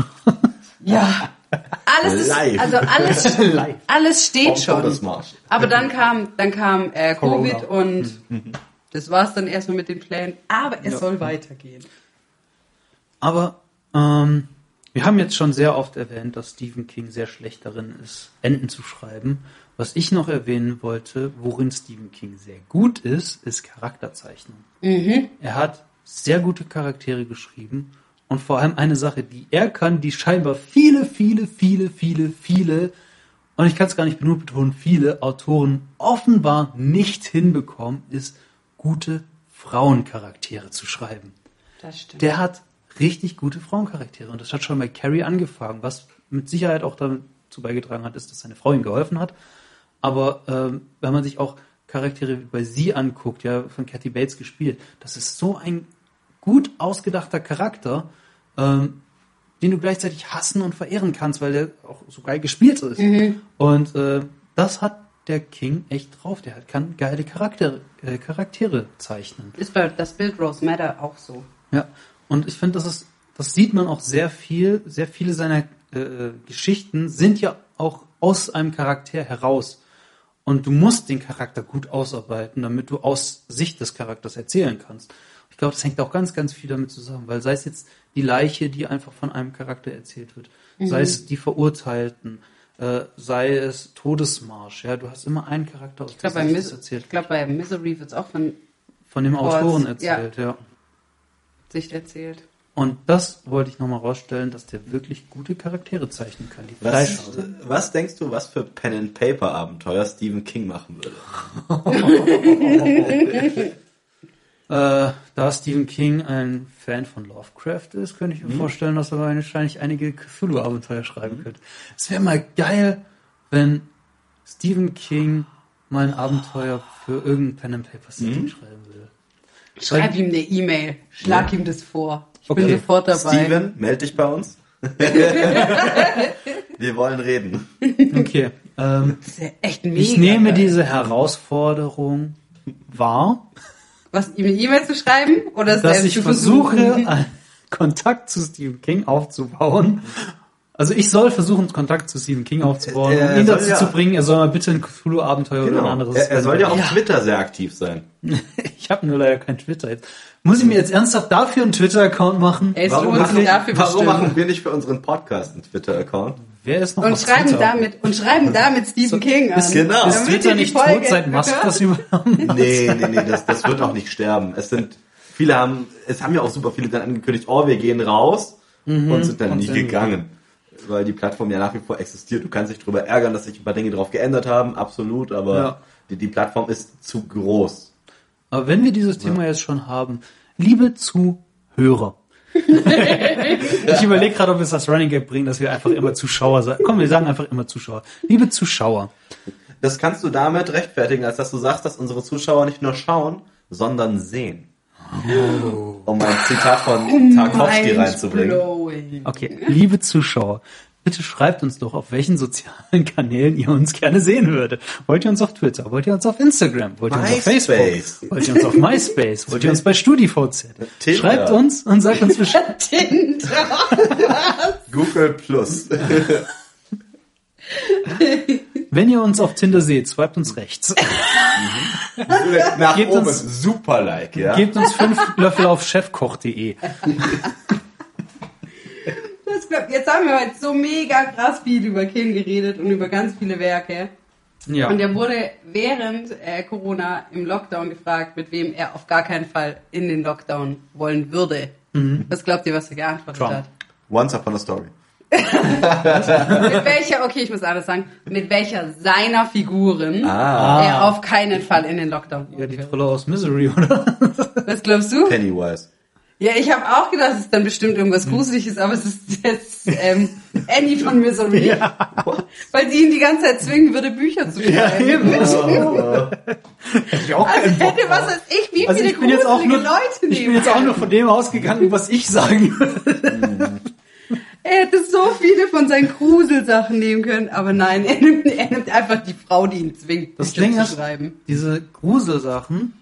Speaker 3: Ja. Alles ist,
Speaker 2: Live.
Speaker 3: also alles, alles steht schon. Aber dann kam, dann kam äh. Covid und das war's dann erstmal mit den Plänen. Aber es soll weitergehen.
Speaker 1: Aber ähm, wir haben jetzt schon sehr oft erwähnt, dass Stephen King sehr schlecht darin ist, Enden zu schreiben. Was ich noch erwähnen wollte, worin Stephen King sehr gut ist, ist Charakterzeichnung. Er hat sehr gute Charaktere geschrieben und vor allem eine Sache, die er kann, die scheinbar viele, viele, viele, viele, viele, und ich kann es gar nicht genug betonen, viele Autoren offenbar nicht hinbekommen, ist gute Frauencharaktere zu schreiben.
Speaker 3: Das stimmt.
Speaker 1: Der hat richtig gute Frauencharaktere und das hat schon bei Carrie angefangen, was mit Sicherheit auch dazu beigetragen hat, ist, dass seine Frau ihm geholfen hat. Aber ähm, wenn man sich auch Charaktere wie bei sie anguckt, ja, von Kathy Bates gespielt, das ist so ein gut ausgedachter Charakter, ähm, den du gleichzeitig hassen und verehren kannst, weil der auch so geil gespielt ist. Und äh, das hat der King echt drauf. Der hat- kann geile Charaktere, äh, Charaktere zeichnen.
Speaker 3: Ist bei das Bild Rose Matter auch so.
Speaker 1: Ja, und ich finde, das ist, das sieht man auch sehr viel, sehr viele seiner äh, Geschichten sind ja auch aus einem Charakter heraus. Und du musst den Charakter gut ausarbeiten, damit du aus Sicht des Charakters erzählen kannst. Ich glaube, das hängt auch ganz, ganz viel damit zusammen, weil sei es jetzt die Leiche, die einfach von einem Charakter erzählt wird, sei es die Verurteilten, äh, sei es Todesmarsch, ja, du hast immer einen Charakter aus
Speaker 3: Ich glaube, bei,
Speaker 1: Sicht,
Speaker 3: Mis
Speaker 1: erzählt
Speaker 3: ich glaub, bei Misery wird es auch von
Speaker 1: von dem
Speaker 3: Horst,
Speaker 1: Autoren
Speaker 3: ja.
Speaker 1: erzählt, ja.
Speaker 3: Sicht erzählt.
Speaker 1: Und das wollte ich nochmal rausstellen, dass der wirklich gute Charaktere zeichnen kann. Die
Speaker 2: Was, was denkst du, was für Pen and Paper Abenteuer Stephen King machen würde?
Speaker 1: Äh, da Stephen King ein Fan von Lovecraft ist, könnte ich
Speaker 2: Mhm.
Speaker 1: mir vorstellen, dass er wahrscheinlich einige Cthulhu-Abenteuer schreiben könnte. Es wäre mal geil, wenn Stephen King mal ein Abenteuer für irgendein Pen and Paper Setting
Speaker 2: Mhm.
Speaker 1: schreiben würde.
Speaker 3: Schreib ihm eine E-Mail. Schlag ihm das vor. Ich bin
Speaker 1: Okay.
Speaker 3: sofort dabei.
Speaker 2: Steven, meld dich bei uns. Wir wollen reden.
Speaker 1: Okay. ähm,
Speaker 3: Das ist ja echt mega.
Speaker 1: ich nehme diese Herausforderung wahr,
Speaker 3: Was, ihm eine E-Mail zu schreiben? Oder
Speaker 1: dass ich
Speaker 3: zu
Speaker 1: versuche, einen Kontakt zu Stephen King aufzubauen. Also ich soll versuchen, Kontakt zu Stephen King aufzubauen,
Speaker 2: Äh,
Speaker 1: um ihn dazu
Speaker 2: ja-
Speaker 1: zu bringen, er soll mal bitte ein Cthulhu-Abenteuer oder ein
Speaker 2: Genau.
Speaker 1: anderes.
Speaker 2: Er, er soll ja auf
Speaker 1: Ja.
Speaker 2: Twitter sehr aktiv sein.
Speaker 1: Ich habe nur leider kein Twitter jetzt. Muss ich mir jetzt ernsthaft dafür einen Twitter-Account machen?
Speaker 3: Ey,
Speaker 2: Warum, machen,
Speaker 3: dafür
Speaker 2: warum machen wir nicht für unseren Podcast einen Twitter-Account?
Speaker 1: Wer ist noch
Speaker 3: Und schreiben
Speaker 1: Twitter?
Speaker 3: damit, und schreiben damit Stephen King an.
Speaker 1: Ist,
Speaker 2: Genau.
Speaker 1: ist
Speaker 3: Damit
Speaker 1: Twitter nicht
Speaker 3: Folge
Speaker 1: tot, seit Musk das übernommen?
Speaker 2: Nee, nee, nee, das, das wird auch nicht sterben. Es sind, viele haben, es haben ja auch super viele dann angekündigt, oh, wir gehen raus und sind dann
Speaker 1: Und
Speaker 2: nie
Speaker 1: sind
Speaker 2: Weil die Plattform ja nach wie vor existiert. Du kannst dich darüber ärgern, dass sich ein paar Dinge drauf geändert haben, absolut, aber
Speaker 1: Ja.
Speaker 2: die, die Plattform ist zu groß.
Speaker 1: Aber wenn wir dieses Thema jetzt schon haben, liebe Zuhörer. ich überlege gerade, ob wir es als Running Gag bringen, dass wir einfach immer Zuschauer sagen. Komm, wir sagen einfach immer Zuschauer. Liebe Zuschauer,
Speaker 2: Das kannst du damit rechtfertigen, als dass du sagst, dass unsere Zuschauer nicht nur schauen, sondern sehen. Um ein Zitat von Tarkovsky reinzubringen.
Speaker 1: Okay, liebe Zuschauer, bitte schreibt uns doch, auf welchen sozialen Kanälen ihr uns gerne sehen würdet. Wollt ihr uns auf Twitter? Wollt ihr uns auf Instagram? Wollt ihr uns auf. Facebook? Wollt ihr uns auf MySpace? Wollt ihr uns bei StudiVZ?
Speaker 2: Tinder.
Speaker 1: Schreibt uns und sagt uns Bescheid.
Speaker 3: Tinder.
Speaker 2: Google Plus.
Speaker 1: Wenn ihr uns auf Tinder seht, swiped uns rechts.
Speaker 2: Nach
Speaker 1: Gebt
Speaker 2: oben.
Speaker 1: uns-
Speaker 2: Super Like, ja.
Speaker 1: Gebt uns fünf Löffel auf chefkoch.de.
Speaker 3: Jetzt haben wir heute so mega krass viel über Kim geredet und über ganz viele Werke.
Speaker 1: Ja.
Speaker 3: Und er wurde während äh, Corona im Lockdown gefragt, mit wem er auf gar keinen Fall in den Lockdown wollen würde. Was glaubt ihr, was er geantwortet
Speaker 1: Trump.
Speaker 3: hat?
Speaker 2: Once Upon a Story.
Speaker 3: Mit welcher, okay, ich muss alles sagen, mit welcher seiner Figuren
Speaker 2: Ah.
Speaker 3: er auf keinen Fall in den Lockdown
Speaker 1: ja, die. Trolle aus Misery, oder?
Speaker 3: Was glaubst du?
Speaker 2: Pennywise.
Speaker 3: Ja, ich habe auch gedacht, es ist dann bestimmt irgendwas Gruseliges, aber es ist jetzt ähm, Annie von Misery. Weil sie ihn die ganze Zeit zwingen würde, Bücher zu schreiben.
Speaker 1: Hätte ich auch
Speaker 3: Also
Speaker 1: Bock
Speaker 3: hätte, was weiß ich, wie
Speaker 1: Also
Speaker 3: viele
Speaker 1: ich bin jetzt auch nur,
Speaker 3: Leute
Speaker 1: ich bin
Speaker 3: nehmen
Speaker 1: jetzt auch nur von dem ausgegangen, was ich sagen würde.
Speaker 3: Er hätte so viele von seinen Gruselsachen nehmen können, aber nein, er nimmt, er nimmt einfach die Frau, die ihn zwingt,
Speaker 1: Das
Speaker 3: Bücher zu schreiben.
Speaker 1: diese Gruselsachen,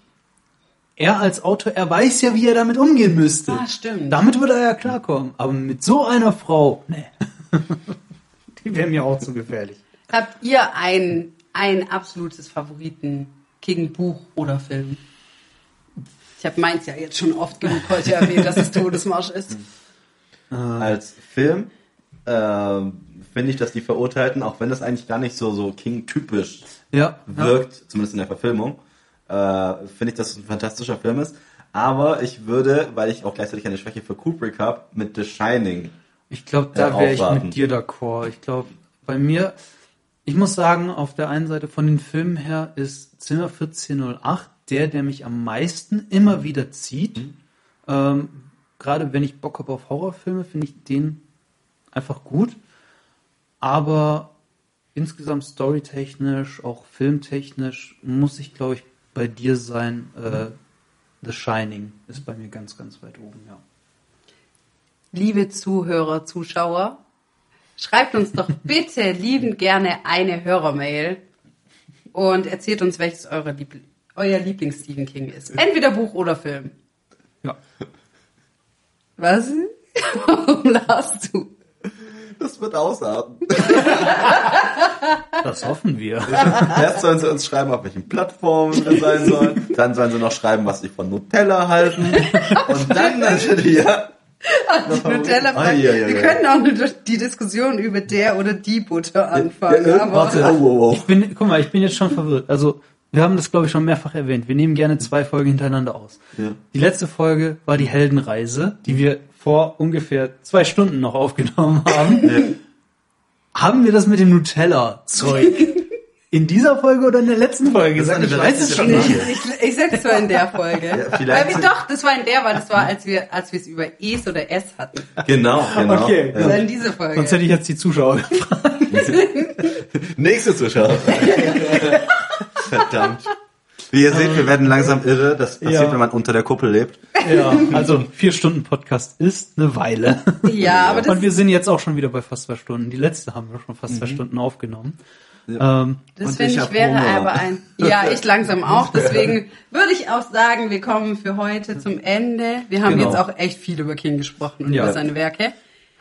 Speaker 1: er als Autor, er weiß ja, wie er damit umgehen müsste.
Speaker 3: Ah, stimmt.
Speaker 1: Damit würde er ja klarkommen. Aber mit so einer Frau, nee. Die wäre mir auch zu gefährlich.
Speaker 3: Habt ihr ein, ein absolutes Favoriten King-Buch oder Film? Ich habe meins ja jetzt schon oft genug heute erwähnt, dass es Todesmarsch ist.
Speaker 2: Als Film ähm, finde ich, dass die Verurteilten, auch wenn das eigentlich gar nicht so, so King-typisch
Speaker 1: Ja.
Speaker 2: wirkt, zumindest in der Verfilmung, äh, finde ich, dass es ein fantastischer Film ist. Aber ich würde, weil ich auch gleichzeitig eine Schwäche für Kubrick habe, mit The Shining.
Speaker 1: Ich glaube, da wäre ich mit dir d'accord. Ich glaube, bei mir, ich muss sagen, auf der einen Seite von den Filmen her ist Zimmer 1408 der, der mich am meisten immer wieder zieht. Ähm, Gerade wenn ich Bock habe auf Horrorfilme, finde ich den einfach gut. Aber insgesamt storytechnisch, auch filmtechnisch, muss ich, glaube ich, bei dir sein. Äh, The Shining ist bei mir ganz, ganz weit oben, ja.
Speaker 3: Liebe Zuhörer, Zuschauer, schreibt uns doch bitte liebend gerne eine Hörermail und erzählt uns, welches eure Liebl euer Lieblings-Stephen King ist. Entweder Buch oder Film.
Speaker 1: Ja.
Speaker 3: Was? Warum lachst du?
Speaker 2: Das wird ausarten.
Speaker 1: Das hoffen wir.
Speaker 2: Erst sollen sie uns schreiben, auf welchen Plattformen wir sein sollen. Dann sollen sie noch schreiben, was sie von Nutella halten. Und dann natürlich, ja.
Speaker 3: Nutella
Speaker 2: Ah, ja, ja,
Speaker 3: Wir können auch eine, die Diskussion über der oder die Butter anfangen.
Speaker 2: Ja,
Speaker 3: aber
Speaker 2: warte, oh, oh, oh.
Speaker 1: Ich bin, guck mal, ich bin jetzt schon verwirrt. Also, wir haben das, glaube ich, schon mehrfach erwähnt. Wir nehmen gerne zwei Folgen hintereinander aus.
Speaker 2: Ja.
Speaker 1: Die letzte Folge war die Heldenreise, die wir vor ungefähr zwei Stunden noch aufgenommen haben. Haben wir das mit dem Nutella-Zeug in dieser Folge oder in der letzten Folge gesagt? Ich weiß es schon nicht.
Speaker 3: ich, ich sag, es war in der Folge.
Speaker 2: vielleicht
Speaker 3: weil wir, doch, das war in der, weil das war, als wir, als wir es über Es oder S hatten.
Speaker 2: Genau, genau.
Speaker 1: Okay,
Speaker 3: Das war
Speaker 2: Ja.
Speaker 3: in dieser Folge.
Speaker 1: Sonst hätte ich jetzt die Zuschauer gefragt.
Speaker 2: Nächste Zuschauer. Verdammt. Wie ihr seht, wir werden langsam irre. Das passiert,
Speaker 1: Ja.
Speaker 2: wenn man unter der Kuppel lebt.
Speaker 1: Ja, also ein vier Stunden Podcast ist eine Weile.
Speaker 3: ja, aber das
Speaker 1: Und wir sind jetzt auch schon wieder bei fast zwei Stunden. Die letzte haben wir schon fast zwei Stunden aufgenommen. Ähm,
Speaker 3: Das finde
Speaker 2: ich
Speaker 3: ich wäre
Speaker 2: Hunger.
Speaker 3: aber ein. Ja, ich langsam auch. Deswegen würde ich auch sagen, wir kommen für heute zum Ende. Wir haben
Speaker 1: Genau.
Speaker 3: jetzt auch echt viel über King gesprochen und
Speaker 1: Ja.
Speaker 3: über seine Werke.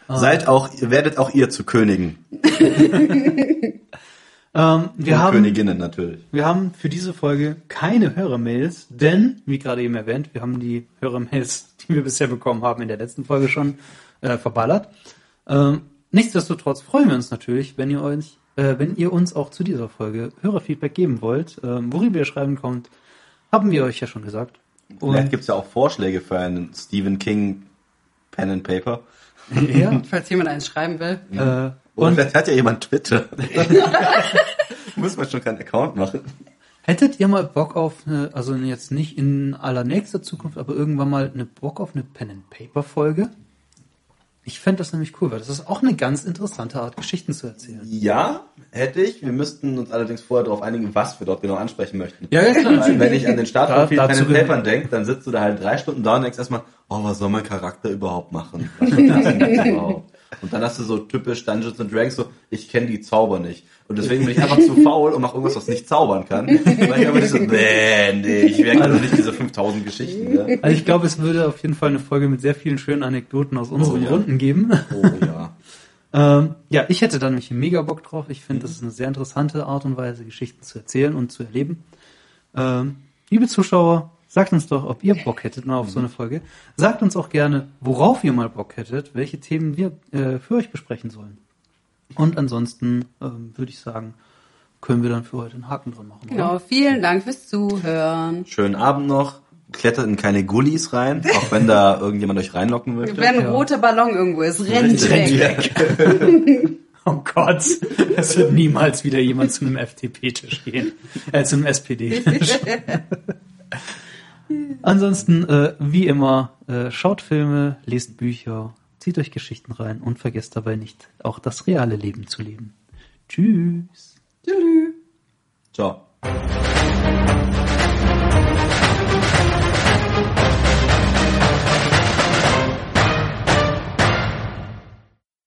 Speaker 2: Seid auch, werdet auch ihr zu Königen.
Speaker 1: ähm, wir
Speaker 2: Und
Speaker 1: haben
Speaker 2: Königinnen natürlich.
Speaker 1: Wir haben für diese Folge keine Hörermails, denn, wie gerade eben erwähnt, wir haben die Hörermails, die wir bisher bekommen haben, in der letzten Folge schon äh, verballert. Ähm, nichtsdestotrotz freuen wir uns natürlich, wenn ihr euch, äh, wenn ihr uns auch zu dieser Folge Hörerfeedback geben wollt, ähm, worüber ihr schreiben kommt, haben wir euch ja schon gesagt.
Speaker 2: Vielleicht
Speaker 1: Und
Speaker 2: gibt's ja auch Vorschläge für einen Stephen King Pen and Paper.
Speaker 1: ja,
Speaker 3: Falls jemand eins schreiben will.
Speaker 1: äh,
Speaker 2: Oder
Speaker 1: und
Speaker 2: vielleicht hat ja jemand Twitter. Muss man schon keinen Account machen.
Speaker 1: hättet ihr mal Bock auf eine, also jetzt nicht in allernächster Zukunft, aber irgendwann mal eine Bock auf eine Pen and Paper Folge? Ich fände das nämlich cool, weil das ist auch eine ganz interessante Art, Geschichten zu erzählen.
Speaker 2: Ja, hätte ich. Wir müssten uns allerdings vorher darauf einigen, was wir dort genau ansprechen möchten.
Speaker 1: Ja, ja, klar.
Speaker 2: Weil wenn ich an den Start von vielen Pen and Papern denke, dann sitzt du da halt drei Stunden da und denkst erstmal, oh, was soll mein Charakter überhaupt machen? Was soll das überhaupt? Und dann hast du so typisch Dungeons and Dragons so, ich kenne die Zauber nicht. Und deswegen bin ich einfach zu faul und mache irgendwas, was nicht zaubern kann. Weil ich aber nicht so, nee, nee, ich merke doch nicht diese 5000 Geschichten. Ne?
Speaker 1: Also ich glaube, es würde auf jeden Fall eine Folge mit sehr vielen schönen Anekdoten aus unseren
Speaker 2: ja.
Speaker 1: Runden geben.
Speaker 2: Oh ja.
Speaker 1: Ähm, ja, ich hätte da nämlich mega Bock drauf. Ich finde, das ist eine sehr interessante Art und Weise, Geschichten zu erzählen und zu erleben. Ähm, liebe Zuschauer, sagt uns doch, ob ihr Bock hättet mal auf so eine Folge. Sagt uns auch gerne, worauf ihr mal Bock hättet, welche Themen wir äh, für euch besprechen sollen. Und ansonsten ähm, würde ich sagen, können wir dann für heute einen Haken dran machen. oder?
Speaker 3: Genau, vielen Dank fürs Zuhören.
Speaker 2: Schönen Abend noch. Klettert in keine Gullis rein, auch wenn da irgendjemand euch reinlocken möchte.
Speaker 3: Wenn ein
Speaker 1: Ja.
Speaker 3: roter Ballon irgendwo ist, rennt
Speaker 2: Rennt
Speaker 3: weg.
Speaker 1: Oh Gott, es wird niemals wieder jemand zu einem FDP-Tisch gehen. Äh, zu einem SPD-Tisch. Ansonsten, äh, wie immer, äh, schaut Filme, lest Bücher, zieht euch Geschichten rein und vergesst dabei nicht, auch das reale Leben zu leben. Tschüss.
Speaker 2: Ciao.